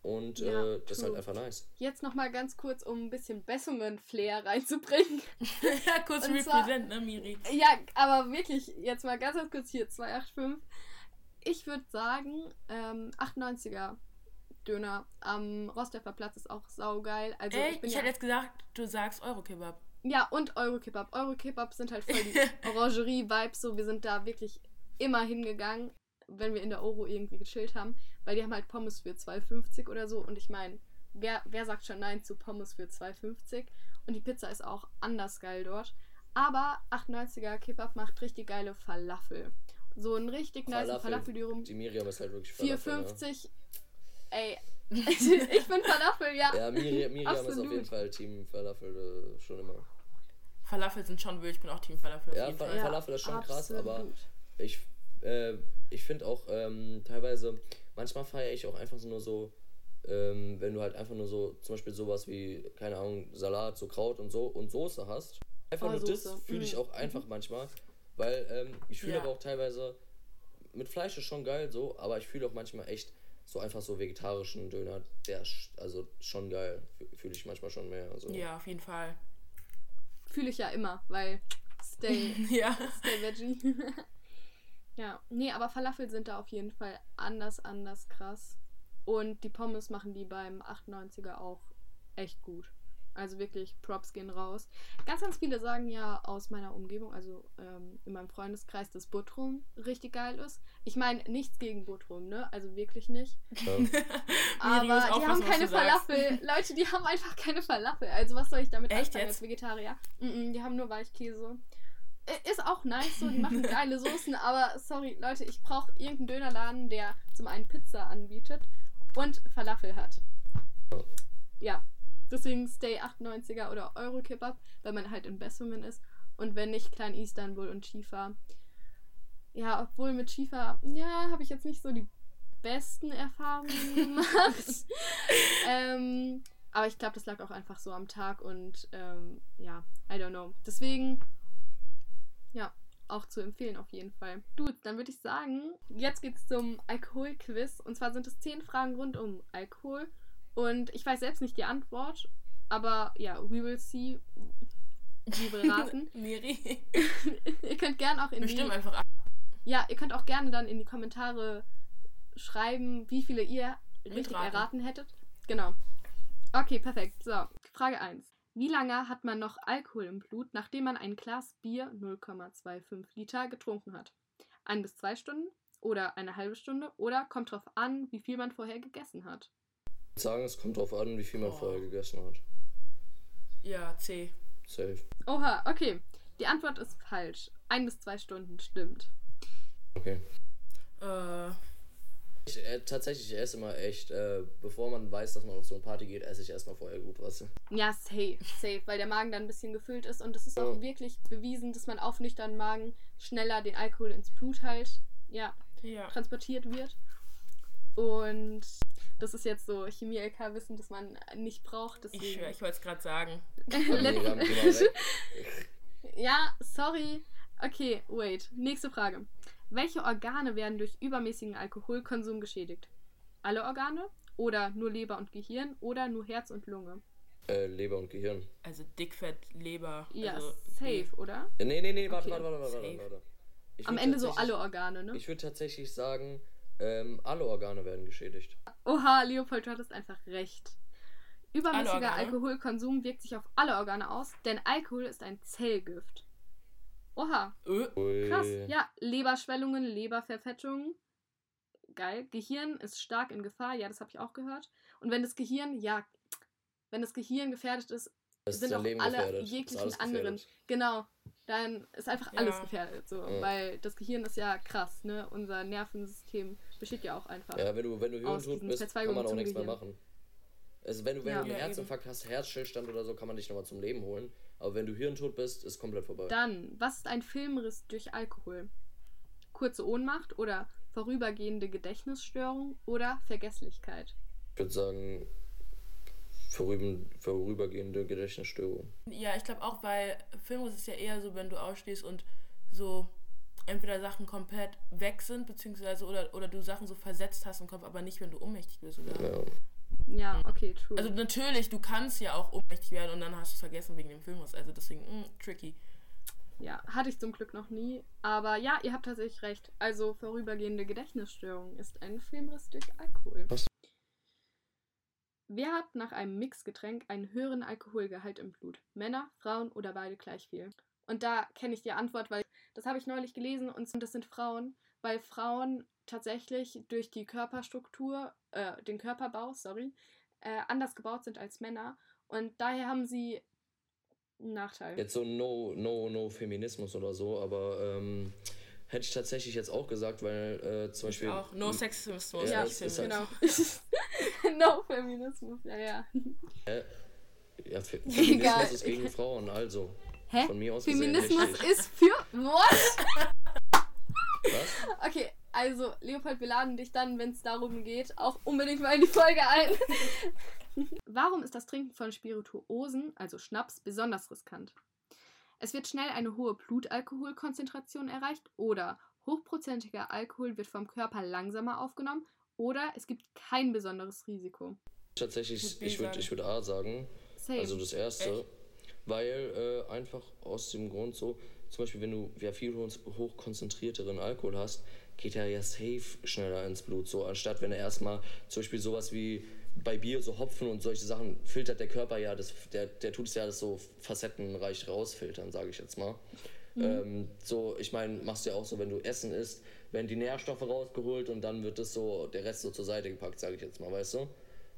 [SPEAKER 3] Und
[SPEAKER 1] Ja,
[SPEAKER 3] äh, das ist halt einfach nice.
[SPEAKER 1] Jetzt nochmal ganz kurz, um ein bisschen Bessungen-Flair reinzubringen.
[SPEAKER 2] ja, kurz
[SPEAKER 1] Und zwar-
[SPEAKER 2] represent, ne, Miri?
[SPEAKER 1] Ja, aber wirklich, jetzt mal ganz, ganz kurz hier, 285. Ich würde sagen, ähm, 98er Döner am Rosteffer Platz ist auch saugeil. Also
[SPEAKER 2] Ey,
[SPEAKER 1] ich
[SPEAKER 2] ich,
[SPEAKER 1] ja,
[SPEAKER 2] hätte jetzt gesagt, du sagst Eurokebab.
[SPEAKER 1] ja, und Eurokebab. Eurokebab sind halt voll die Orangerie-Vibes, so wir sind da wirklich immer hingegangen, wenn wir in der Euro irgendwie gechillt haben, weil die haben halt Pommes für 2,50 oder so und ich meine, wer, wer sagt schon nein zu Pommes für 2,50 und die Pizza ist auch anders geil dort. Aber 98er Kebab macht richtig geile Falafel. So ein richtig nice
[SPEAKER 3] Falafel.
[SPEAKER 1] Falafel, die rum
[SPEAKER 3] Die Miriam ist halt wirklich Falafel,
[SPEAKER 1] 4,50. Ey, ich bin Falafel, ja.
[SPEAKER 3] Ja, ja Miri, Miriam ist auf
[SPEAKER 1] Absolut.
[SPEAKER 3] jeden Fall Team Falafel äh, schon immer.
[SPEAKER 2] Falafel sind schon wild, ich bin auch Team Falafel
[SPEAKER 3] Ja,
[SPEAKER 2] jeden
[SPEAKER 3] Fa-
[SPEAKER 2] Fall.
[SPEAKER 1] Ja,
[SPEAKER 3] Falafel ist schon krass, aber
[SPEAKER 1] absolut.
[SPEAKER 3] ich, äh, ich finde auch ähm, teilweise, manchmal feiere ich auch einfach nur so, ähm, wenn du halt einfach nur so, zum Beispiel sowas wie, keine Ahnung, Salat, so Kraut und so und Soße hast. Einfach
[SPEAKER 1] Oh,
[SPEAKER 3] nur das
[SPEAKER 1] Soße.
[SPEAKER 3] fühle ich
[SPEAKER 1] Mhm.
[SPEAKER 3] auch einfach manchmal, weil ähm, ich fühle
[SPEAKER 2] Ja.
[SPEAKER 3] aber auch teilweise, mit Fleisch ist schon geil so, aber ich fühle auch manchmal echt so einfach so vegetarischen Döner, der ist also schon geil, fühle ich manchmal schon mehr. So.
[SPEAKER 2] Ja, auf jeden Fall.
[SPEAKER 1] Fühle ich ja immer, weil stay,
[SPEAKER 2] Ja.
[SPEAKER 1] stay veggie. ja, nee, aber Falafel sind da auf jeden Fall anders, anders krass. Und die Pommes machen die beim 98er auch echt gut. Also wirklich, Props gehen raus. Ganz, ganz viele sagen ja aus meiner Umgebung, also ähm, in meinem Freundeskreis, dass Butrum richtig geil ist. Ich meine, nichts gegen Butrum, ne? Also wirklich nicht.
[SPEAKER 3] Ja.
[SPEAKER 1] Aber die haben keine. Falafel. Leute, die haben einfach keine Falafel. Also was soll ich damit
[SPEAKER 2] Echt
[SPEAKER 1] anfangen
[SPEAKER 2] jetzt?
[SPEAKER 1] als Vegetarier? Mm -mm, die haben nur Weichkäse. Äh, Ist auch nice so, die machen geile Soßen, aber sorry, Leute, ich brauche irgendeinen Dönerladen, der zum einen Pizza anbietet und Falafel hat. Ja, deswegen Stay 98er oder Eurokebab, weil man halt in Bessungen ist. Und wenn nicht, Klein Istanbul und Chifa. Ja, obwohl mit Chifa, ja, habe ich jetzt nicht so die besten Erfahrungen gemacht. ähm, aber ich glaube, das lag auch einfach so am Tag und ähm, ja, I don't know. Deswegen, ja, auch zu empfehlen auf jeden Fall. Dude, dann würde ich sagen, jetzt geht's zum Alkoholquiz. Und zwar sind es zehn Fragen rund um Alkohol. Und ich weiß selbst nicht die Antwort, aber ja, we will see. Wie wir raten.
[SPEAKER 2] Miri.
[SPEAKER 1] ihr könnt gerne auch in
[SPEAKER 2] Wir
[SPEAKER 1] die
[SPEAKER 2] einfach ab.
[SPEAKER 1] ja, ihr könnt auch gerne dann in die Kommentare schreiben, wie viele ihr richtig erraten hättet. Genau. Okay, perfekt. So, Frage 1. Wie lange hat man noch Alkohol im Blut, nachdem man ein Glas Bier 0,25 Liter getrunken hat? Ein bis zwei Stunden oder eine halbe Stunde oder kommt drauf an, wie viel man vorher gegessen hat?
[SPEAKER 3] Ich würde sagen, es kommt drauf an, wie viel man
[SPEAKER 2] Oh.
[SPEAKER 3] vorher gegessen hat.
[SPEAKER 2] Ja, C.
[SPEAKER 3] Safe.
[SPEAKER 1] Oha, okay. Die Antwort ist falsch. Ein bis zwei Stunden stimmt.
[SPEAKER 3] Okay.
[SPEAKER 2] Äh,
[SPEAKER 3] Ich, äh, tatsächlich, ich esse immer echt, äh, bevor man weiß, dass man auf so eine Party geht, esse ich erstmal vorher gut was.
[SPEAKER 1] Ja, safe, safe, weil der Magen dann ein bisschen gefüllt ist und es ist auch
[SPEAKER 3] Ja.
[SPEAKER 1] wirklich bewiesen, dass man auf nüchternen Magen schneller den Alkohol ins Blut halt, ja,
[SPEAKER 2] ja.
[SPEAKER 1] transportiert wird. Und das ist jetzt so Chemie-LK-Wissen, das man nicht braucht,
[SPEAKER 2] Ich
[SPEAKER 1] deswegen.
[SPEAKER 2] schwör, ich wollte es gerade sagen.
[SPEAKER 3] Mal weg.
[SPEAKER 1] ja, sorry. Okay, wait. Nächste Frage. Welche Organe werden durch übermäßigen Alkoholkonsum geschädigt? Alle Organe? Oder nur Leber und Gehirn? Oder nur Herz und Lunge?
[SPEAKER 3] Äh, Leber und Gehirn.
[SPEAKER 2] Also Dickfett, Leber.
[SPEAKER 1] Ja,
[SPEAKER 2] also,
[SPEAKER 1] safe, oder?
[SPEAKER 3] Äh, nee, nee, nee, warte,
[SPEAKER 1] Okay.
[SPEAKER 3] warte, warte, warte, warte.
[SPEAKER 1] Am Ende so alle Organe, ne?
[SPEAKER 3] Ich würde tatsächlich sagen, ähm, alle Organe werden geschädigt.
[SPEAKER 1] Oha, Leopold, du hattest einfach recht. Übermäßiger? Alkoholkonsum wirkt sich auf alle Organe aus, denn Alkohol ist ein Zellgift. Oha,
[SPEAKER 2] Ö,
[SPEAKER 3] Ui.
[SPEAKER 1] krass. Ja, Leberschwellungen, Leberverfettungen. Geil. Gehirn ist stark in Gefahr. Ja, das habe ich auch gehört. Und wenn das Gehirn, ja, wenn das Gehirn gefährdet ist,
[SPEAKER 3] Das ist
[SPEAKER 1] sind auch
[SPEAKER 3] Leben
[SPEAKER 1] alle
[SPEAKER 3] gefährdet.
[SPEAKER 1] Jeglichen anderen. Genau. Dann ist einfach
[SPEAKER 2] Ja.
[SPEAKER 1] alles gefährdet. So.
[SPEAKER 3] Ja.
[SPEAKER 1] Weil das Gehirn ist ja krass, ne? Unser Nervensystem besteht ja auch einfach.
[SPEAKER 3] Ja, wenn du, wenn du Hirntod bist, kann man auch nichts mehr
[SPEAKER 1] Gehirn.
[SPEAKER 3] machen. Also wenn du, wenn
[SPEAKER 1] Ja.
[SPEAKER 3] du einen Herzinfarkt hast, Herzstillstand oder so, kann man dich nochmal zum Leben holen. Aber wenn du hirntot bist, ist komplett vorbei.
[SPEAKER 1] Dann, was ist ein Filmriss durch Alkohol? Kurze Ohnmacht oder vorübergehende Gedächtnisstörung oder Vergesslichkeit?
[SPEAKER 3] Ich würde sagen, vorüben, vorübergehende Gedächtnisstörung.
[SPEAKER 2] Ja, ich glaube auch, weil Filmriss ist ja eher so, wenn du ausstehst und so entweder Sachen komplett weg sind, beziehungsweise oder, oder du Sachen so versetzt hast im Kopf, aber nicht, wenn du ohnmächtig bist. Oder?
[SPEAKER 3] Ja.
[SPEAKER 1] Ja, okay, true.
[SPEAKER 2] Also natürlich, du kannst ja auch ohnmächtig werden und dann hast du es vergessen wegen dem Filmriss. Also deswegen, mh, tricky.
[SPEAKER 1] ja, hatte ich zum Glück noch nie. Aber ja, ihr habt tatsächlich recht. Also vorübergehende Gedächtnisstörung ist ein Filmriss durch Alkohol.
[SPEAKER 3] Was?
[SPEAKER 1] Wer hat nach einem Mixgetränk einen höheren Alkoholgehalt im Blut? Männer, Frauen oder beide gleich viel? Und da kenne ich die Antwort, weil das habe ich neulich gelesen und das sind Frauen, weil Frauen tatsächlich durch die Körperstruktur, äh, den Körperbau, sorry, äh, anders gebaut sind als Männer. Und daher haben sie einen Nachteil.
[SPEAKER 3] Jetzt so no, no, no Feminismus oder so, aber ähm, hätte ich tatsächlich jetzt auch gesagt, weil äh, zum
[SPEAKER 2] Ich
[SPEAKER 3] Beispiel.
[SPEAKER 2] auch. No Sexismus.
[SPEAKER 1] Ja,
[SPEAKER 3] Ja, es ist halt-
[SPEAKER 1] genau. no Feminismus, ja, ja.
[SPEAKER 3] Ja, Fe
[SPEAKER 1] Egal.
[SPEAKER 3] Feminismus ist gegen Frauen, also.
[SPEAKER 1] Hä?
[SPEAKER 3] Von mir aus gesehen
[SPEAKER 1] Feminismus
[SPEAKER 3] richtig.
[SPEAKER 1] ist für. What?
[SPEAKER 3] Was?
[SPEAKER 1] Okay, also, Leopold, wir laden dich dann, wenn es darum geht, auch unbedingt mal in die Folge ein. Warum ist das Trinken von Spirituosen, also Schnaps, besonders riskant? Es wird schnell eine hohe Blutalkoholkonzentration erreicht oder hochprozentiger Alkohol wird vom Körper langsamer aufgenommen oder es gibt kein besonderes Risiko.
[SPEAKER 3] Tatsächlich, ich würde ich würd A sagen.
[SPEAKER 1] Same.
[SPEAKER 3] Also das erste.
[SPEAKER 2] Echt?
[SPEAKER 3] Weil äh, einfach aus dem Grund so, zum Beispiel, wenn du ja viel hoch- hochkonzentrierteren Alkohol hast, geht er ja safe schneller ins Blut. So, anstatt wenn er erstmal zum Beispiel sowas wie bei Bier, so Hopfen und solche Sachen, filtert der Körper ja, das, der, der tut es ja das so facettenreich rausfiltern, sage ich jetzt mal. Ähm, so, ich meine, machst du ja auch so, wenn du Essen isst, werden die Nährstoffe rausgeholt und dann wird das so, der Rest so zur Seite gepackt, sage ich jetzt mal, weißt du?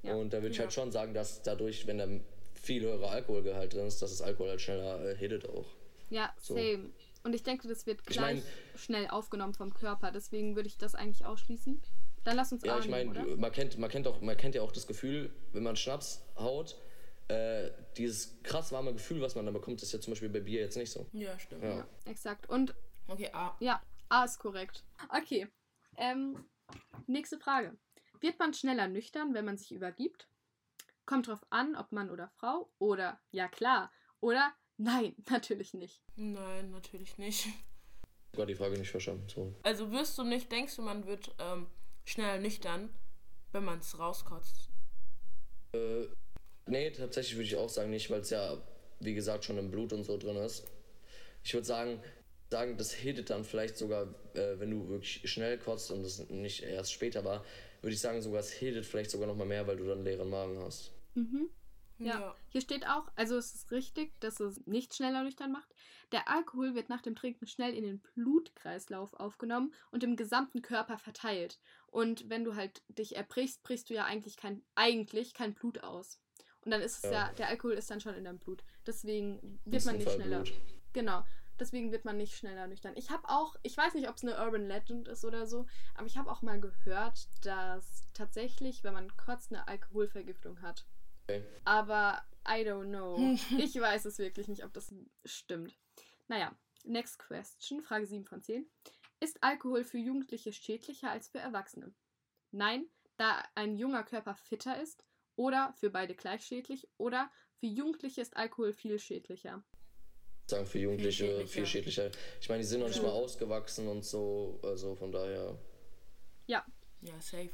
[SPEAKER 1] Ja.
[SPEAKER 3] Und da würde ich
[SPEAKER 2] Ja.
[SPEAKER 3] halt schon sagen, dass dadurch, wenn da viel höherer Alkoholgehalt drin ist, dass das Alkohol halt schneller äh, hittet auch.
[SPEAKER 1] Ja,
[SPEAKER 3] So.
[SPEAKER 1] same. Und ich denke, das wird
[SPEAKER 3] Ich
[SPEAKER 1] gleich
[SPEAKER 3] mein-
[SPEAKER 1] schnell aufgenommen vom Körper. Deswegen würde ich das eigentlich ausschließen. Dann lass uns
[SPEAKER 3] Ja,
[SPEAKER 1] A
[SPEAKER 3] ich meine, man kennt, man, kennt auch, man kennt ja auch das Gefühl, wenn man Schnaps haut, äh, dieses krass warme Gefühl, was man dann bekommt, ist ja zum Beispiel bei Bier jetzt nicht so.
[SPEAKER 2] Ja, stimmt.
[SPEAKER 3] Ja.
[SPEAKER 1] Ja, exakt. Und
[SPEAKER 2] Okay, A.
[SPEAKER 1] ja, A ist korrekt. Okay. Ähm, nächste Frage. Wird man schneller nüchtern, wenn man sich übergibt? Kommt drauf an, ob Mann oder Frau. Oder ja klar. Oder nein, natürlich nicht.
[SPEAKER 2] Nein, natürlich nicht.
[SPEAKER 3] Ich habe die Frage nicht verstanden. So.
[SPEAKER 2] Also wirst du nicht, denkst du, man wird ähm, schneller nüchtern, wenn man es rauskotzt?
[SPEAKER 3] Äh, nee, tatsächlich würde ich auch sagen nicht, weil es ja, wie gesagt, schon im Blut und so drin ist. Ich würde sagen, sagen, das hittet dann vielleicht sogar, äh, wenn du wirklich schnell kotzt und das nicht erst später war, würde ich sagen, sogar es hittet vielleicht sogar noch mal mehr, weil du dann leeren Magen hast.
[SPEAKER 1] Mhm. Ja. Hier steht auch, also es ist richtig, dass es nicht schneller nüchtern macht. Der Alkohol wird nach dem Trinken schnell in den Blutkreislauf aufgenommen und im gesamten Körper verteilt. Und wenn du halt dich erbrichst, brichst du ja eigentlich kein, eigentlich kein Blut aus. Und dann ist es ja.
[SPEAKER 3] Ja.
[SPEAKER 1] der Alkohol ist dann schon in deinem Blut. Deswegen wird man nicht schneller.
[SPEAKER 3] Blut.
[SPEAKER 1] Genau. Deswegen wird man nicht schneller nüchtern. Ich habe auch, ich weiß nicht, ob es eine Urban Legend ist oder so, aber ich habe auch mal gehört, dass tatsächlich, wenn man kotzt, eine Alkoholvergiftung hat.
[SPEAKER 3] Okay.
[SPEAKER 1] Aber I don't know. Ich weiß es wirklich nicht, ob das stimmt. Naja, next question, Frage 7 von 10. Ist Alkohol für Jugendliche schädlicher als für Erwachsene? Nein, da ein junger Körper fitter ist. Oder für beide gleich schädlich. Oder für Jugendliche ist Alkohol viel schädlicher.
[SPEAKER 3] sagen für Jugendliche
[SPEAKER 2] schädlicher.
[SPEAKER 3] viel schädlicher. Ich meine, die sind noch nicht
[SPEAKER 2] Ja.
[SPEAKER 3] mal ausgewachsen und so, also von daher.
[SPEAKER 1] Ja,
[SPEAKER 2] Ja, safe.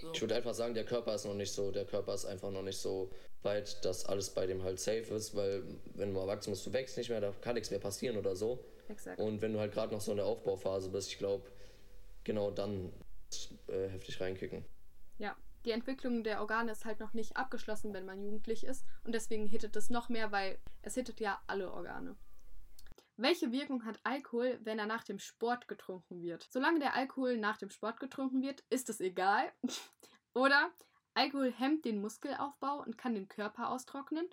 [SPEAKER 2] So.
[SPEAKER 3] Ich würde einfach sagen, der Körper ist noch nicht so, der Körper ist einfach noch nicht so weit, dass alles bei dem halt safe ist, weil wenn du erwachsen bist, du wächst nicht mehr, da kann nichts mehr passieren oder so.
[SPEAKER 1] exakt.
[SPEAKER 3] Und wenn du halt gerade noch so in der Aufbauphase bist, ich glaube, genau dann äh, heftig reinkicken.
[SPEAKER 1] Ja, die Entwicklung der Organe ist halt noch nicht abgeschlossen, wenn man jugendlich ist. Und deswegen hittet es noch mehr, weil es hittet ja alle Organe. Welche Wirkung hat Alkohol, wenn er nach dem Sport getrunken wird? Solange der Alkohol nach dem Sport getrunken wird, ist es egal. Oder Alkohol hemmt den Muskelaufbau und kann den Körper austrocknen.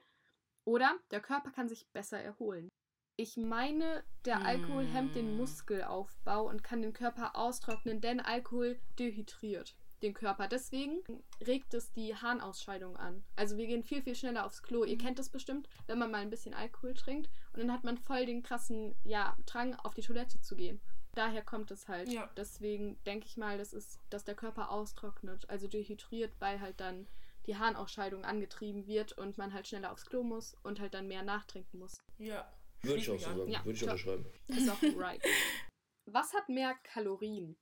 [SPEAKER 1] Oder der Körper kann sich besser erholen. Ich meine, der Alkohol hemmt den
[SPEAKER 2] Mm.
[SPEAKER 1] Muskelaufbau und kann den Körper austrocknen, denn Alkohol dehydriert den Körper. Deswegen regt es die Harnausscheidung an. Also wir gehen viel, viel schneller aufs Klo. Ihr kennt das bestimmt, wenn man mal ein bisschen Alkohol trinkt und dann hat man voll den krassen, ja, Drang, auf die Toilette zu gehen. Daher kommt es halt.
[SPEAKER 2] Ja.
[SPEAKER 1] Deswegen denke ich mal, das ist, dass der Körper austrocknet, also dehydriert, weil halt dann die Harnausscheidung angetrieben wird und man halt schneller aufs Klo muss und halt dann mehr nachtrinken muss.
[SPEAKER 2] Ja.
[SPEAKER 3] Würde ich auch so sagen.
[SPEAKER 1] Ja,
[SPEAKER 3] Würde ich
[SPEAKER 1] klar.
[SPEAKER 3] unterschreiben.
[SPEAKER 1] Ist auch right. Was hat mehr Kalorien?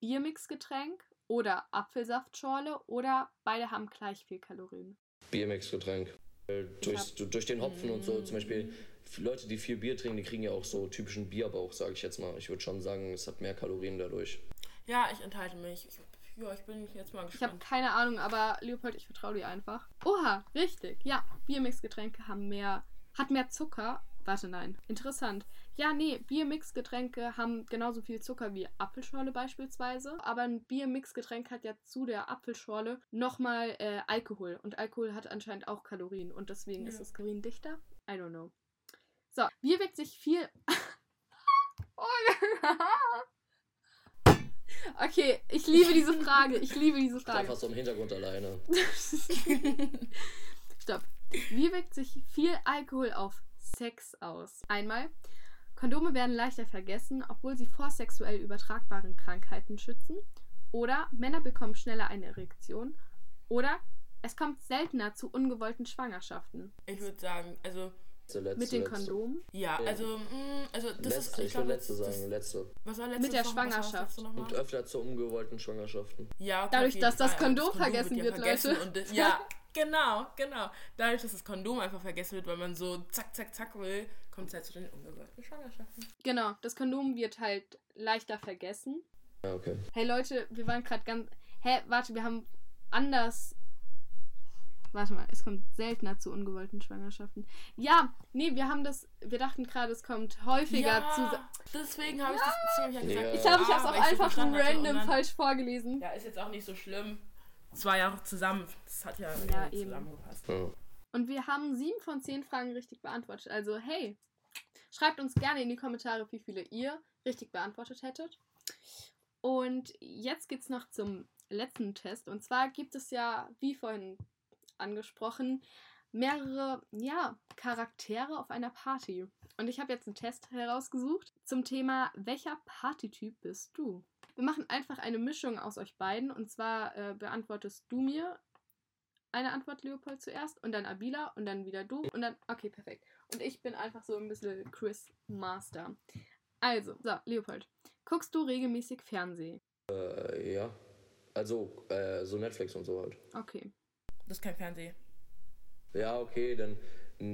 [SPEAKER 1] Biermixgetränk oder Apfelsaftschorle oder beide haben gleich viel Kalorien?
[SPEAKER 3] BMX-Getränk. Weil Durch, du- durch den Hopfen und so, zum Beispiel Leute, die viel Bier trinken, die kriegen ja auch so typischen Bierbauch, sage ich jetzt mal. Ich würde schon sagen, es hat mehr Kalorien dadurch.
[SPEAKER 2] Ja, ich enthalte mich. Ich, ja, ich bin jetzt mal
[SPEAKER 1] Ich habe
[SPEAKER 2] gespannt.
[SPEAKER 1] keine Ahnung, aber Leopold, ich vertraue dir einfach. Oha, richtig. Ja, Biermixgetränke haben mehr, hat mehr Zucker. Warte, nein. Interessant. Ja, nee, Biermixgetränke haben genauso viel Zucker wie Apfelschorle beispielsweise. Aber ein Biermixgetränk hat ja zu der Apfelschorle nochmal äh, Alkohol. Und Alkohol hat anscheinend auch Kalorien. Und deswegen ist
[SPEAKER 2] Ja.
[SPEAKER 1] es kaloriendichter. I don't know. So, wie wirkt sich viel. okay, ich liebe diese Frage. Ich liebe diese Frage.
[SPEAKER 3] fast so im Hintergrund alleine.
[SPEAKER 1] Stopp. Wie wirkt sich viel Alkohol auf Sex aus? Einmal, Kondome werden leichter vergessen, obwohl sie vor sexuell übertragbaren Krankheiten schützen. Oder Männer bekommen schneller eine Erektion. Oder es kommt seltener zu ungewollten Schwangerschaften.
[SPEAKER 2] Ich würde sagen, also,
[SPEAKER 3] Letzte, letzte,
[SPEAKER 1] Mit den
[SPEAKER 3] letzte.
[SPEAKER 1] Kondomen.
[SPEAKER 2] ja,
[SPEAKER 3] Ja.
[SPEAKER 2] also, mh, also das ist.
[SPEAKER 3] Letzte, ich
[SPEAKER 2] glaub,
[SPEAKER 3] will letzte
[SPEAKER 2] das-
[SPEAKER 3] sagen, letzte.
[SPEAKER 2] Was war letzte
[SPEAKER 1] Mit der
[SPEAKER 2] noch- das
[SPEAKER 1] Schwangerschaft.
[SPEAKER 2] letzte?
[SPEAKER 3] Und öfter zu ungewollten Schwangerschaften.
[SPEAKER 2] Ja, okay,
[SPEAKER 1] Dadurch, dass das
[SPEAKER 2] Fall, aber
[SPEAKER 1] Kondom vergessen
[SPEAKER 2] ja
[SPEAKER 1] wird, Leute.
[SPEAKER 2] Und, das- ja, genau, genau. Dadurch, dass das Kondom einfach vergessen wird, weil man so zack, zack, zack will, kommt es halt zu den ungewollten Schwangerschaften.
[SPEAKER 1] Genau, das Kondom wird halt leichter vergessen.
[SPEAKER 3] Ja, okay.
[SPEAKER 1] Hey Leute, wir waren gerade ganz. Hä, warte, wir haben anders. Warte mal, es kommt seltener zu ungewollten Schwangerschaften. Ja, nee, wir haben das. Wir dachten gerade, es kommt häufiger zu.
[SPEAKER 2] ja, deswegen habe ich das ziemlich ja gesagt.
[SPEAKER 3] Ja.
[SPEAKER 1] Ich glaube, ich habe es
[SPEAKER 2] Ah,
[SPEAKER 1] auch
[SPEAKER 2] so
[SPEAKER 1] einfach
[SPEAKER 2] und
[SPEAKER 1] random falsch vorgelesen.
[SPEAKER 2] Ja, ist jetzt auch nicht so schlimm. Zwei Jahre zusammen. Das hat ja,
[SPEAKER 1] Ja,
[SPEAKER 2] zusammengepasst.
[SPEAKER 3] Ja.
[SPEAKER 1] Und wir haben sieben von zehn Fragen richtig beantwortet. Also, hey, schreibt uns gerne in die Kommentare, wie viele ihr richtig beantwortet hättet. Und jetzt geht's noch zum letzten Test. Und zwar gibt es ja, wie vorhin angesprochen, mehrere, ja, Charaktere auf einer Party. Und ich habe jetzt einen Test herausgesucht zum Thema, welcher Partytyp bist du? Wir machen einfach eine Mischung aus euch beiden. Und zwar äh, beantwortest du mir eine Antwort, Leopold, zuerst und dann Abila und dann wieder du und dann. Okay, perfekt. Und ich bin einfach so ein bisschen Chris Master. Also, so, Leopold. Guckst du regelmäßig Fernsehen?
[SPEAKER 3] Äh, ja. Also, äh, so Netflix und so halt.
[SPEAKER 1] Okay.
[SPEAKER 2] Das ist kein Fernsehen.
[SPEAKER 3] Ja, okay, dann.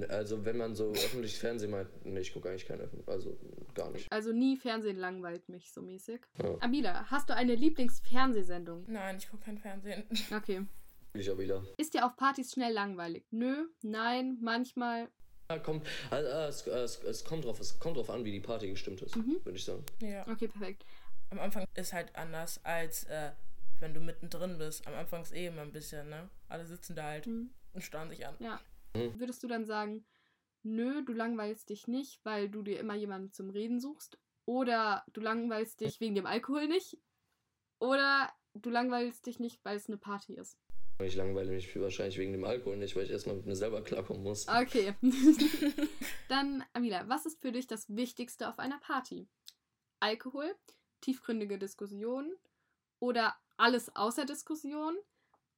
[SPEAKER 3] Also, wenn man so öffentliches Fernsehen meint, nee, ich gucke eigentlich kein Öffentlich, also gar nicht.
[SPEAKER 1] Also nie Fernsehen langweilt mich so mäßig.
[SPEAKER 3] Ja.
[SPEAKER 1] Abila, hast du eine Lieblingsfernsehsendung?
[SPEAKER 2] Nein, ich gucke kein Fernsehen.
[SPEAKER 1] Okay.
[SPEAKER 3] Ich auch wieder.
[SPEAKER 1] Ist dir auf Partys schnell langweilig? Nö, nein, manchmal.
[SPEAKER 3] Ja, kommt, also, äh, es, es, es, kommt drauf, es kommt drauf an, wie die Party gestimmt ist,
[SPEAKER 1] Mhm.
[SPEAKER 3] würde ich sagen.
[SPEAKER 2] ja.
[SPEAKER 1] Okay, perfekt.
[SPEAKER 2] Am Anfang ist halt anders, als äh, wenn du mittendrin bist. Am Anfang ist eh immer ein bisschen, ne? Alle sitzen da halt
[SPEAKER 1] Mhm.
[SPEAKER 2] und starren sich an.
[SPEAKER 1] Ja.
[SPEAKER 3] Mhm.
[SPEAKER 1] Würdest du dann sagen, nö, du langweilst dich nicht, weil du dir immer jemanden zum Reden suchst? Oder du langweilst dich wegen dem Alkohol nicht? Oder du langweilst dich nicht, weil es eine Party ist?
[SPEAKER 3] Ich langweile mich wahrscheinlich wegen dem Alkohol nicht, weil ich erstmal mit mir selber klarkommen muss.
[SPEAKER 1] Okay. Dann, Amila, was ist für dich das Wichtigste auf einer Party? Alkohol, tiefgründige Diskussionen oder alles außer Diskussion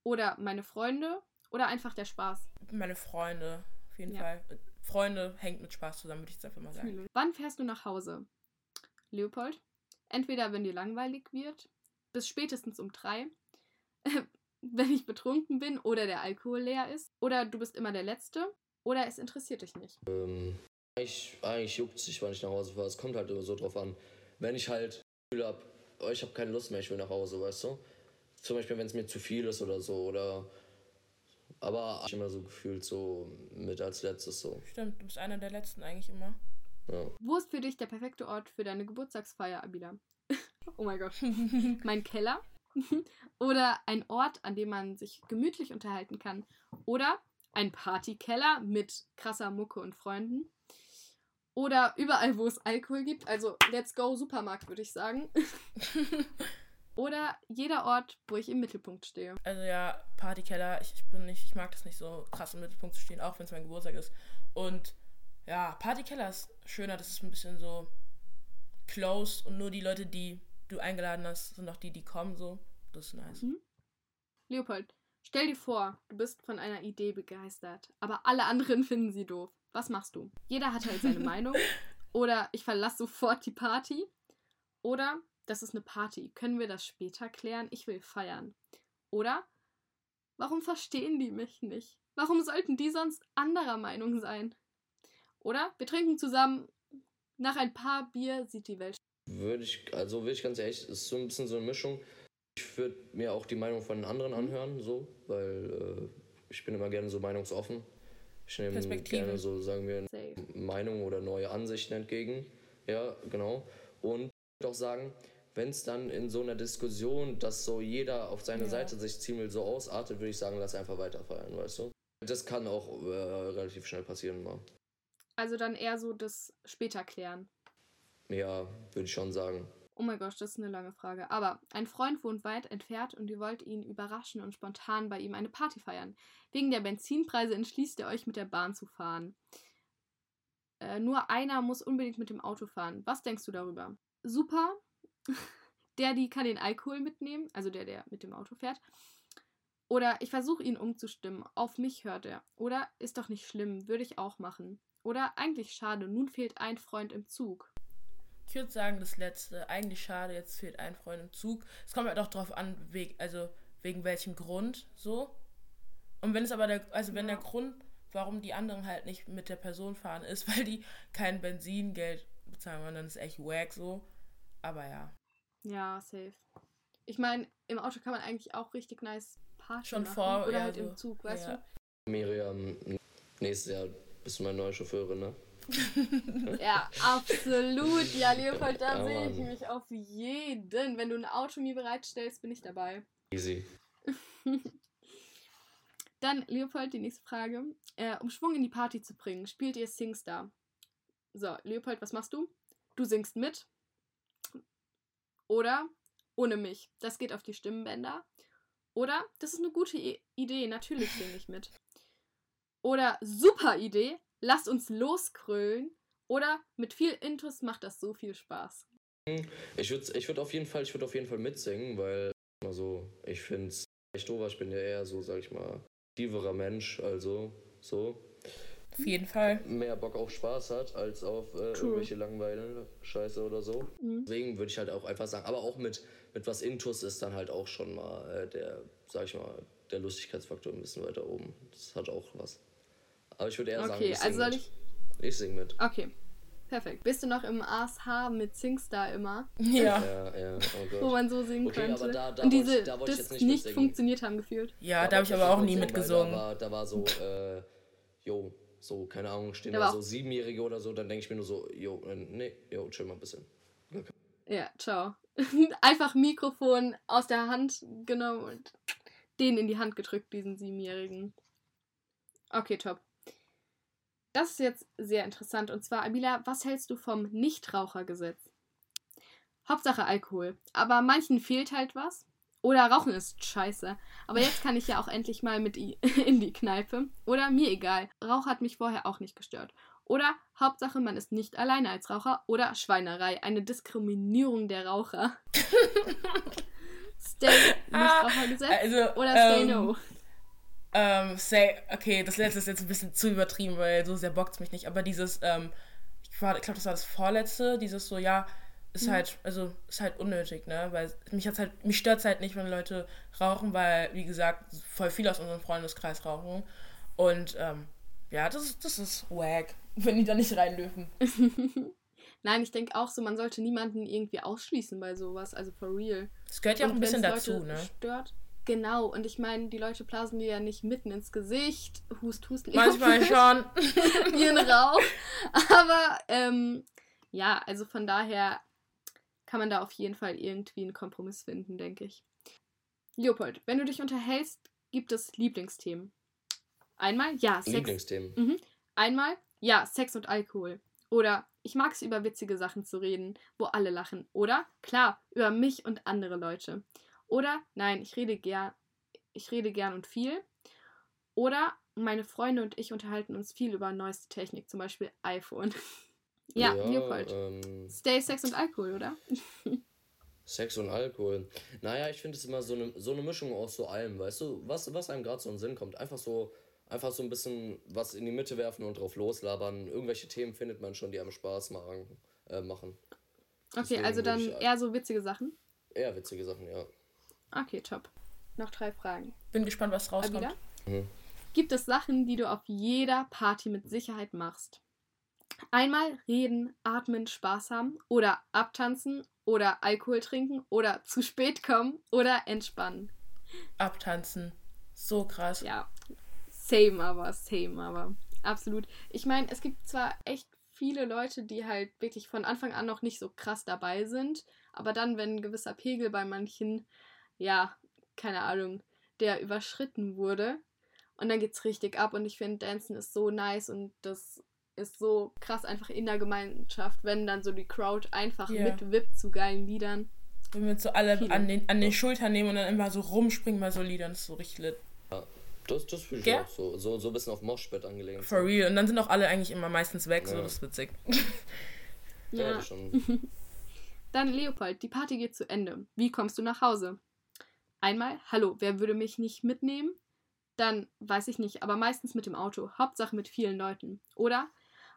[SPEAKER 1] oder meine Freunde oder einfach der Spaß?
[SPEAKER 2] Meine Freunde, auf jeden
[SPEAKER 1] Ja.
[SPEAKER 2] Fall. Freunde hängt mit Spaß zusammen, würde ich jetzt einfach mal sagen.
[SPEAKER 1] Fühle. Wann fährst du nach Hause? Leopold? Entweder wenn dir langweilig wird, bis spätestens um drei, wenn ich betrunken bin oder der Alkohol leer ist, oder du bist immer der Letzte, oder es interessiert dich nicht.
[SPEAKER 3] Ähm, eigentlich, eigentlich juckt es sich, wann ich nach Hause fahre. Es kommt halt immer so drauf an. Wenn ich halt das Gefühl habe, oh, ich habe keine Lust mehr, ich will nach Hause, weißt du? zum Beispiel, wenn es mir zu viel ist oder so. Oder aber ich immer so gefühlt so mit als letztes so.
[SPEAKER 2] Stimmt, du bist einer der letzten eigentlich immer.
[SPEAKER 3] Ja.
[SPEAKER 1] Wo ist für dich der perfekte Ort für deine Geburtstagsfeier, Abila? oh mein Gott. mein Keller? Oder ein Ort, an dem man sich gemütlich unterhalten kann? Oder ein Partykeller mit krasser Mucke und Freunden? Oder überall, wo es Alkohol gibt. Also, let's go, Supermarkt, würde ich sagen. Oder jeder Ort, wo ich im Mittelpunkt stehe.
[SPEAKER 2] Also ja, Partykeller, ich, ich bin nicht, ich mag das nicht so krass im Mittelpunkt zu stehen, auch wenn es mein Geburtstag ist. Und ja, Partykeller ist schöner, das ist ein bisschen so close und nur die Leute, die du eingeladen hast, sind auch die, die kommen so. Das ist nice.
[SPEAKER 1] Mhm. Leopold, stell dir vor, du bist von einer Idee begeistert, aber alle anderen finden sie doof. Was machst du? Jeder hat halt seine Meinung. Oder ich verlasse sofort die Party. Oder das ist eine Party. Können wir das später klären? Ich will feiern. Oder warum verstehen die mich nicht? Warum sollten die sonst anderer Meinung sein? Oder wir trinken zusammen. Nach ein paar Bier sieht die Welt.
[SPEAKER 3] Würde ich, also würde ich ganz ehrlich, es ist so ein bisschen so eine Mischung. Ich würde mir auch die Meinung von den anderen anhören, so, weil äh, ich bin immer gerne so meinungsoffen. Ich nehme gerne so, sagen wir,
[SPEAKER 1] Safe.
[SPEAKER 3] Meinungen oder neue Ansichten entgegen. Ja, genau. Und ich würde auch sagen, wenn es dann in so einer Diskussion, dass so jeder auf seine
[SPEAKER 2] Ja.
[SPEAKER 3] Seite sich ziemlich so ausartet, würde ich sagen, lass einfach weiterfeiern, weißt du? Das kann auch äh, relativ schnell passieren mal.
[SPEAKER 1] Also dann eher so das später klären.
[SPEAKER 3] Ja, würde ich schon sagen.
[SPEAKER 1] Oh mein Gott, das ist eine lange Frage. Aber ein Freund wohnt weit entfernt und ihr wollt ihn überraschen und spontan bei ihm eine Party feiern. Wegen der Benzinpreise entschließt ihr euch, mit der Bahn zu fahren. Äh, nur einer muss unbedingt mit dem Auto fahren. Was denkst du darüber? Super. Der, die kann den Alkohol mitnehmen, also der, der mit dem Auto fährt. Oder ich versuche ihn umzustimmen. Auf mich hört er. Oder ist doch nicht schlimm, würde ich auch machen. Oder eigentlich schade, nun fehlt ein Freund im Zug.
[SPEAKER 2] Ich würde sagen, das letzte. Eigentlich schade, jetzt fehlt ein Freund im Zug. Es kommt halt auch drauf an, wegen, also wegen welchem Grund so. Und wenn es aber der, also wenn
[SPEAKER 1] Ja.
[SPEAKER 2] der Grund, warum die anderen halt nicht mit der Person fahren, ist, weil die kein Benzingeld bezahlen wollen, dann ist echt wack so. Aber ja.
[SPEAKER 1] Ja, safe. Ich meine, im Auto kann man eigentlich auch richtig nice Party
[SPEAKER 2] Schon
[SPEAKER 1] machen.
[SPEAKER 2] vor-
[SPEAKER 1] Oder
[SPEAKER 2] ja,
[SPEAKER 1] halt
[SPEAKER 2] so.
[SPEAKER 1] im Zug, weißt
[SPEAKER 2] Ja.
[SPEAKER 3] Miriam, nächstes Jahr bist du meine neue Chauffeurin, ne?
[SPEAKER 1] du? Ja, absolut. Ja, Leopold, da
[SPEAKER 3] Ja,
[SPEAKER 1] sehe ich mich auf jeden. Wenn du ein Auto mir bereitstellst, bin ich dabei.
[SPEAKER 3] Easy.
[SPEAKER 1] Dann, Leopold, die nächste Frage. Äh, um Schwung in die Party zu bringen, spielt ihr Singstar. So, Leopold, was machst du? Du singst mit. Oder ohne mich. Das geht auf die Stimmbänder. Oder das ist eine gute I Idee, natürlich singe ich mit. Oder super Idee, lasst uns loskrölen. Oder mit viel Intus macht das so viel Spaß.
[SPEAKER 3] Ich würde ich würd auf jeden Fall, ich würde auf jeden Fall mitsingen, weil also ich finde es echt doof, ich bin ja eher so, sag ich mal, tieferer Mensch, also so
[SPEAKER 2] Auf jeden Fall.
[SPEAKER 3] mehr Bock auf Spaß hat als auf äh, irgendwelche Langweilen Scheiße oder so.
[SPEAKER 1] Mhm.
[SPEAKER 3] Deswegen würde ich halt auch einfach sagen, aber auch mit mit was Intus ist dann halt auch schon mal äh, der, sag ich mal, der Lustigkeitsfaktor ein bisschen weiter oben. Das hat auch was. Aber ich würde eher sagen,
[SPEAKER 1] Okay,
[SPEAKER 3] ich sing
[SPEAKER 1] also soll
[SPEAKER 3] mit.
[SPEAKER 1] ich.
[SPEAKER 3] Ich sing mit.
[SPEAKER 1] Okay, perfekt. Bist du noch im ASH mit Singstar immer?
[SPEAKER 2] Ja.
[SPEAKER 3] Ja, ja, oh Gott.
[SPEAKER 1] wo man so singen
[SPEAKER 3] Okay,
[SPEAKER 1] könnte.
[SPEAKER 3] aber da- da
[SPEAKER 1] und
[SPEAKER 3] wollte
[SPEAKER 1] diese
[SPEAKER 3] ich- da ich
[SPEAKER 1] das
[SPEAKER 3] jetzt nicht
[SPEAKER 1] nicht funktioniert haben gefühlt.
[SPEAKER 2] Ja, da habe ich aber auch nie mitgesungen.
[SPEAKER 3] Da war, da war so, äh, jo, so, keine Ahnung, stehen
[SPEAKER 1] Da
[SPEAKER 3] da so Siebenjährige oder so, dann denke ich mir nur so, jo, äh, nee, jo, chill mal ein bisschen.
[SPEAKER 1] Ja, ciao. Einfach Mikrofon aus der Hand genommen und den in die Hand gedrückt, diesen Siebenjährigen. Okay, top. Das ist jetzt sehr interessant. Und zwar, Abila, was hältst du vom Nichtrauchergesetz? Hauptsache Alkohol. Aber manchen fehlt halt was. Oder Rauchen ist scheiße. Aber jetzt kann ich ja auch endlich mal mit in die Kneipe. Oder mir egal. Rauch hat mich vorher auch nicht gestört. Oder Hauptsache, man ist nicht alleine als Raucher. Oder Schweinerei, eine Diskriminierung der Raucher. Stay Nichtrauchergesetz
[SPEAKER 2] Also,
[SPEAKER 1] oder Stay
[SPEAKER 2] ähm,
[SPEAKER 1] No.
[SPEAKER 2] Ähm, say, okay, das letzte ist jetzt ein bisschen zu übertrieben, weil so sehr bockt mich nicht. Aber dieses, ähm, ich glaube, das war das vorletzte, dieses so, ja, ist
[SPEAKER 1] Mhm.
[SPEAKER 2] halt, also ist halt unnötig, ne? Weil mich hat's halt, mich stört's halt nicht, wenn Leute rauchen, weil, wie gesagt, voll viele aus unserem Freundeskreis rauchen. Und ähm, ja, das, ist- das ist wack, wenn die da nicht rein dürfen.
[SPEAKER 1] Nein, ich denke auch so, man sollte niemanden irgendwie ausschließen bei sowas, also for real.
[SPEAKER 2] Das gehört ja auch
[SPEAKER 1] Und
[SPEAKER 2] ein bisschen dazu,
[SPEAKER 1] Leute
[SPEAKER 2] ne?
[SPEAKER 1] Stört. Genau, und ich meine, die Leute blasen dir ja nicht mitten ins Gesicht. Hust, hust,
[SPEAKER 2] Manchmal schon.
[SPEAKER 1] wie ein Rauch. Aber ähm, ja, also von daher kann man da auf jeden Fall irgendwie einen Kompromiss finden, denke ich. Leopold, wenn du dich unterhältst, gibt es Lieblingsthemen. Einmal, ja, Sex.
[SPEAKER 3] Lieblingsthemen.
[SPEAKER 1] Mhm. Einmal, ja, Sex und Alkohol. Oder ich mag es, über witzige Sachen zu reden, wo alle lachen. Oder, klar, über mich und andere Leute. Oder, nein, ich rede gern, ich rede gern und viel. Oder meine Freunde und ich unterhalten uns viel über neueste Technik, zum Beispiel iPhone. ja, Leopold.
[SPEAKER 3] Ähm,
[SPEAKER 1] Stay, Sex und Alkohol, oder?
[SPEAKER 3] Sex und Alkohol. Naja, ich finde es immer so eine so eine Mischung aus so allem, weißt du, was, was einem gerade so in den Sinn kommt. Einfach so, einfach so ein bisschen was in die Mitte werfen und drauf loslabern. Irgendwelche Themen findet man schon, die einem Spaß machen. Äh, machen.
[SPEAKER 1] Okay,
[SPEAKER 3] Deswegen
[SPEAKER 1] also dann
[SPEAKER 3] ich-
[SPEAKER 1] eher so witzige Sachen.
[SPEAKER 3] Eher witzige Sachen, ja.
[SPEAKER 1] Okay, top. Noch drei Fragen.
[SPEAKER 2] Bin gespannt, was rauskommt.
[SPEAKER 3] Mhm.
[SPEAKER 1] Gibt es Sachen, die du auf jeder Party mit Sicherheit machst? Einmal reden, atmen, Spaß haben oder abtanzen oder Alkohol trinken oder zu spät kommen oder entspannen.
[SPEAKER 2] Abtanzen. So krass.
[SPEAKER 1] Ja, same aber, same aber. Absolut. Ich meine, es gibt zwar echt viele Leute, die halt wirklich von Anfang an noch nicht so krass dabei sind, aber dann, wenn ein gewisser Pegel bei manchen, ja, keine Ahnung, der überschritten wurde, und dann geht's richtig ab und ich finde, Dancen ist so nice und das ist so krass einfach in der Gemeinschaft, wenn dann so die Crowd einfach
[SPEAKER 2] Ja.
[SPEAKER 1] mitwippt zu geilen Liedern.
[SPEAKER 2] Wenn wir so alle
[SPEAKER 1] Viele.
[SPEAKER 2] an den, an den Schultern nehmen und dann immer so rumspringen bei so Liedern, das ist so richtig lit.
[SPEAKER 3] Das, das fühle ich
[SPEAKER 2] Gell?
[SPEAKER 3] auch so. So, so ein bisschen auf Moshpit angelegt.
[SPEAKER 2] For real. Und dann sind auch alle eigentlich immer meistens weg, so
[SPEAKER 3] Ja.
[SPEAKER 2] das ist witzig.
[SPEAKER 3] Ja,
[SPEAKER 1] Ja.
[SPEAKER 3] das schon.
[SPEAKER 1] Dann Leopold, die Party geht zu Ende. Wie kommst du nach Hause? Einmal, hallo, wer würde mich nicht mitnehmen? Dann weiß ich nicht, aber meistens mit dem Auto. Hauptsache mit vielen Leuten. Oder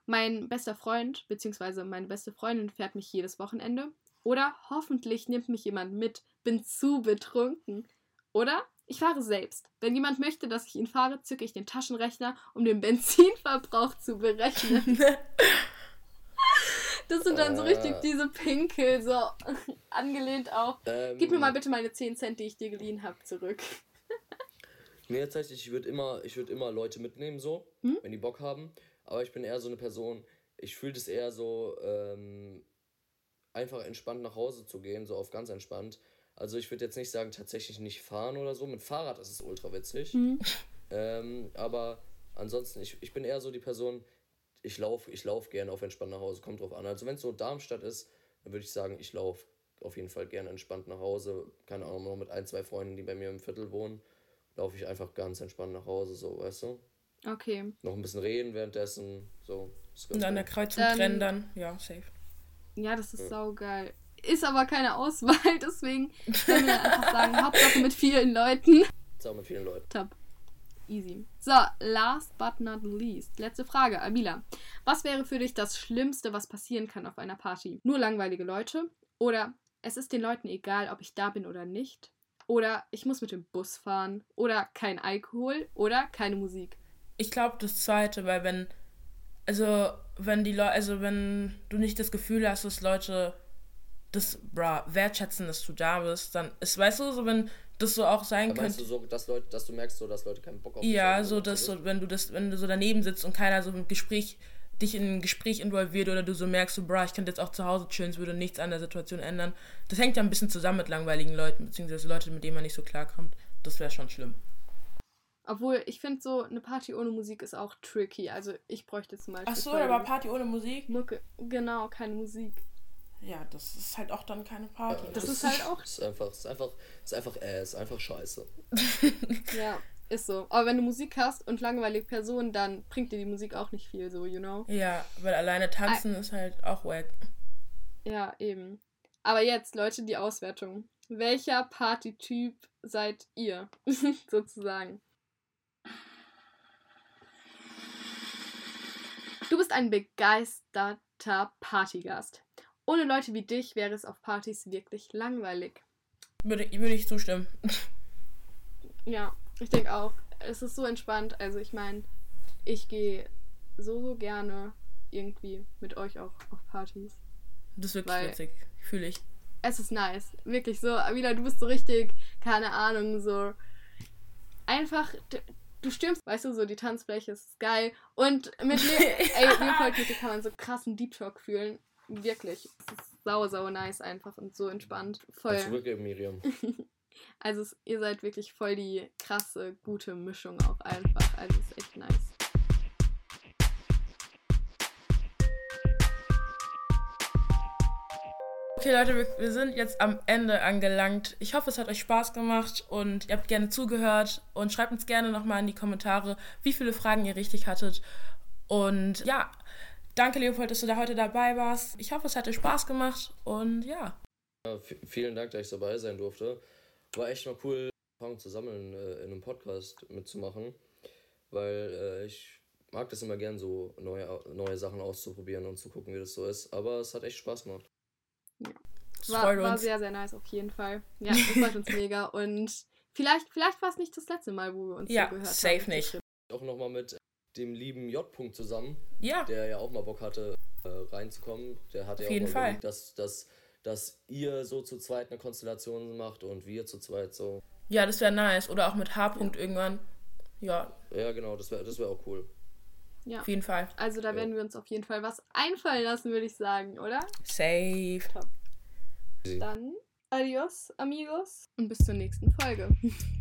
[SPEAKER 1] mein bester Freund bzw. meine beste Freundin fährt mich jedes Wochenende. Oder hoffentlich nimmt mich jemand mit, bin zu betrunken. Oder ich fahre selbst. Wenn jemand möchte, dass ich ihn fahre, zücke ich den Taschenrechner, um den Benzinverbrauch zu berechnen. Das sind dann so richtig
[SPEAKER 3] Ah.
[SPEAKER 1] diese Pinkel, so angelehnt auf.
[SPEAKER 3] Ähm,
[SPEAKER 1] Gib mir mal bitte meine 10 Cent, die ich dir geliehen habe, zurück.
[SPEAKER 3] Nee, tatsächlich, ich würde immer, ich würd immer Leute mitnehmen, so,
[SPEAKER 1] Hm?
[SPEAKER 3] wenn die Bock haben. Aber ich bin eher so eine Person, ich fühle das eher so, ähm, einfach entspannt nach Hause zu gehen, so auf ganz entspannt. Also ich würde jetzt nicht sagen, tatsächlich nicht fahren oder so. Mit Fahrrad ist es ultra witzig.
[SPEAKER 1] Hm?
[SPEAKER 3] Ähm, aber ansonsten, ich, ich bin eher so die Person, ich laufe ich lauf gerne auf entspannt nach Hause, kommt drauf an. Also wenn es so Darmstadt ist, dann würde ich sagen, ich laufe auf jeden Fall gerne entspannt nach Hause. Keine Ahnung, noch mit ein, zwei Freunden, die bei mir im Viertel wohnen, laufe ich einfach ganz entspannt nach Hause, so, weißt du?
[SPEAKER 1] Okay.
[SPEAKER 3] Noch ein bisschen reden währenddessen, so.
[SPEAKER 2] Und an der. Kreuzung
[SPEAKER 1] Dann-
[SPEAKER 2] trennen dann. Ja, safe.
[SPEAKER 1] Ja, das ist
[SPEAKER 3] Ja.
[SPEAKER 1] saugeil. Ist aber keine Auswahl, deswegen können wir einfach sagen, Hauptsache mit vielen Leuten.
[SPEAKER 3] Auch mit vielen Leuten.
[SPEAKER 1] Top. Easy. So, last but not least. Letzte Frage, Amila. Was wäre für dich das Schlimmste, was passieren kann auf einer Party? Nur langweilige Leute? Oder es ist den Leuten egal, ob ich da bin oder nicht? Oder ich muss mit dem Bus fahren? Oder kein Alkohol? Oder keine Musik?
[SPEAKER 2] Ich glaube das zweite, weil wenn, also wenn die Leute, also wenn du nicht das Gefühl hast, dass Leute das, bra, wertschätzen, dass du da bist, dann ist, weißt du, so wenn das so auch sein
[SPEAKER 3] Aber meinst
[SPEAKER 2] könnte.
[SPEAKER 3] du so, dass Leute, dass du merkst, so, dass Leute keinen Bock auf dich
[SPEAKER 2] Ja,
[SPEAKER 3] haben
[SPEAKER 2] so dass
[SPEAKER 3] so,
[SPEAKER 2] wenn du das, wenn du so daneben sitzt und keiner so im Gespräch dich in ein Gespräch involviert oder du so merkst, so, bra, ich könnte jetzt auch zu Hause chillen, es würde nichts an der Situation ändern. Das hängt ja ein bisschen zusammen mit langweiligen Leuten, beziehungsweise Leute, mit denen man nicht so klarkommt. Das wäre schon schlimm.
[SPEAKER 1] Obwohl, ich finde so, eine Party ohne Musik ist auch tricky. Also ich bräuchte zum Beispiel.
[SPEAKER 2] Ach so,
[SPEAKER 1] voll
[SPEAKER 2] da war
[SPEAKER 1] die
[SPEAKER 2] Party ohne Musik?
[SPEAKER 1] Mucke. Genau, keine Musik.
[SPEAKER 2] Ja, das ist halt auch dann keine Party.
[SPEAKER 3] Ja,
[SPEAKER 1] Das ist halt auch.
[SPEAKER 3] Ist einfach, ist einfach, ist einfach Ass, einfach scheiße.
[SPEAKER 1] Ja, ist so. Aber wenn du Musik hast und langweilige Personen, dann bringt dir die Musik auch nicht viel, so, you know?
[SPEAKER 2] Ja, weil alleine tanzen ist halt auch wack.
[SPEAKER 1] Ja, eben. Aber jetzt, Leute, die Auswertung. Welcher Partytyp seid ihr? Sozusagen. Du bist ein begeisterter Partygast. Ohne Leute wie dich wäre es auf Partys wirklich langweilig.
[SPEAKER 2] Würde, würde ich zustimmen.
[SPEAKER 1] Ja, ich denke auch. Es ist so entspannt. Also ich meine, ich gehe so, so gerne irgendwie mit euch auch auf Partys.
[SPEAKER 2] Das ist wirklich
[SPEAKER 1] Weil-
[SPEAKER 2] witzig. Fühle ich.
[SPEAKER 1] Es ist nice. Wirklich so. Wieder, du bist so richtig, keine Ahnung, so. Einfach, du, stürmst, weißt du, so die Tanzfläche ist geil. Und mit Le ey, Leopold mit dir kann man so krassen Deep Talk fühlen. Wirklich. Es ist sau, sau nice einfach und so entspannt. Voll.
[SPEAKER 3] Zurückgeben, Miriam.
[SPEAKER 1] Also es, ihr seid wirklich voll die krasse, gute Mischung auch einfach. Also es ist echt nice.
[SPEAKER 2] Okay, Leute, wir, wir sind jetzt am Ende angelangt. Ich hoffe, es hat euch Spaß gemacht und ihr habt gerne zugehört. Und schreibt uns gerne nochmal in die Kommentare, wie viele Fragen ihr richtig hattet. Und ja, danke, Leopold, dass du da heute dabei warst. Ich hoffe, es hat dir Spaß gemacht. Und ja,
[SPEAKER 3] Ja, vielen Dank, dass ich dabei sein durfte. War echt mal cool, Erfahrungen zu sammeln, äh, in einem Podcast mitzumachen. Weil äh, ich mag das immer gern, so neue, neue Sachen auszuprobieren und zu gucken, wie das so ist. Aber es hat echt Spaß gemacht.
[SPEAKER 2] Das
[SPEAKER 1] War, war
[SPEAKER 2] uns.
[SPEAKER 1] sehr, sehr nice auf jeden Fall. Ja, das freut uns mega. Und vielleicht, vielleicht war es nicht das letzte Mal, wo wir uns
[SPEAKER 2] Ja,
[SPEAKER 1] so gehört
[SPEAKER 2] safe
[SPEAKER 1] haben.
[SPEAKER 2] nicht.
[SPEAKER 3] Auch nochmal mit dem lieben J-Punkt zusammen,
[SPEAKER 2] Ja,
[SPEAKER 3] der ja auch mal Bock hatte, äh, reinzukommen. Der hatte
[SPEAKER 2] Auf
[SPEAKER 3] ja
[SPEAKER 2] jeden
[SPEAKER 3] auch mal
[SPEAKER 2] Fall.
[SPEAKER 3] überlegt, dass, dass, dass ihr so zu zweit eine Konstellation macht und wir zu zweit so.
[SPEAKER 2] ja, das wäre nice. Oder auch mit H-Punkt irgendwann. Ja,
[SPEAKER 3] Ja, genau, das wäre das wär auch cool.
[SPEAKER 1] Ja.
[SPEAKER 2] auf jeden Fall.
[SPEAKER 1] Also da werden wir uns auf jeden Fall was einfallen lassen, würde ich sagen, oder?
[SPEAKER 2] Safe.
[SPEAKER 3] Easy.
[SPEAKER 1] Dann adios, amigos. Und bis zur nächsten Folge.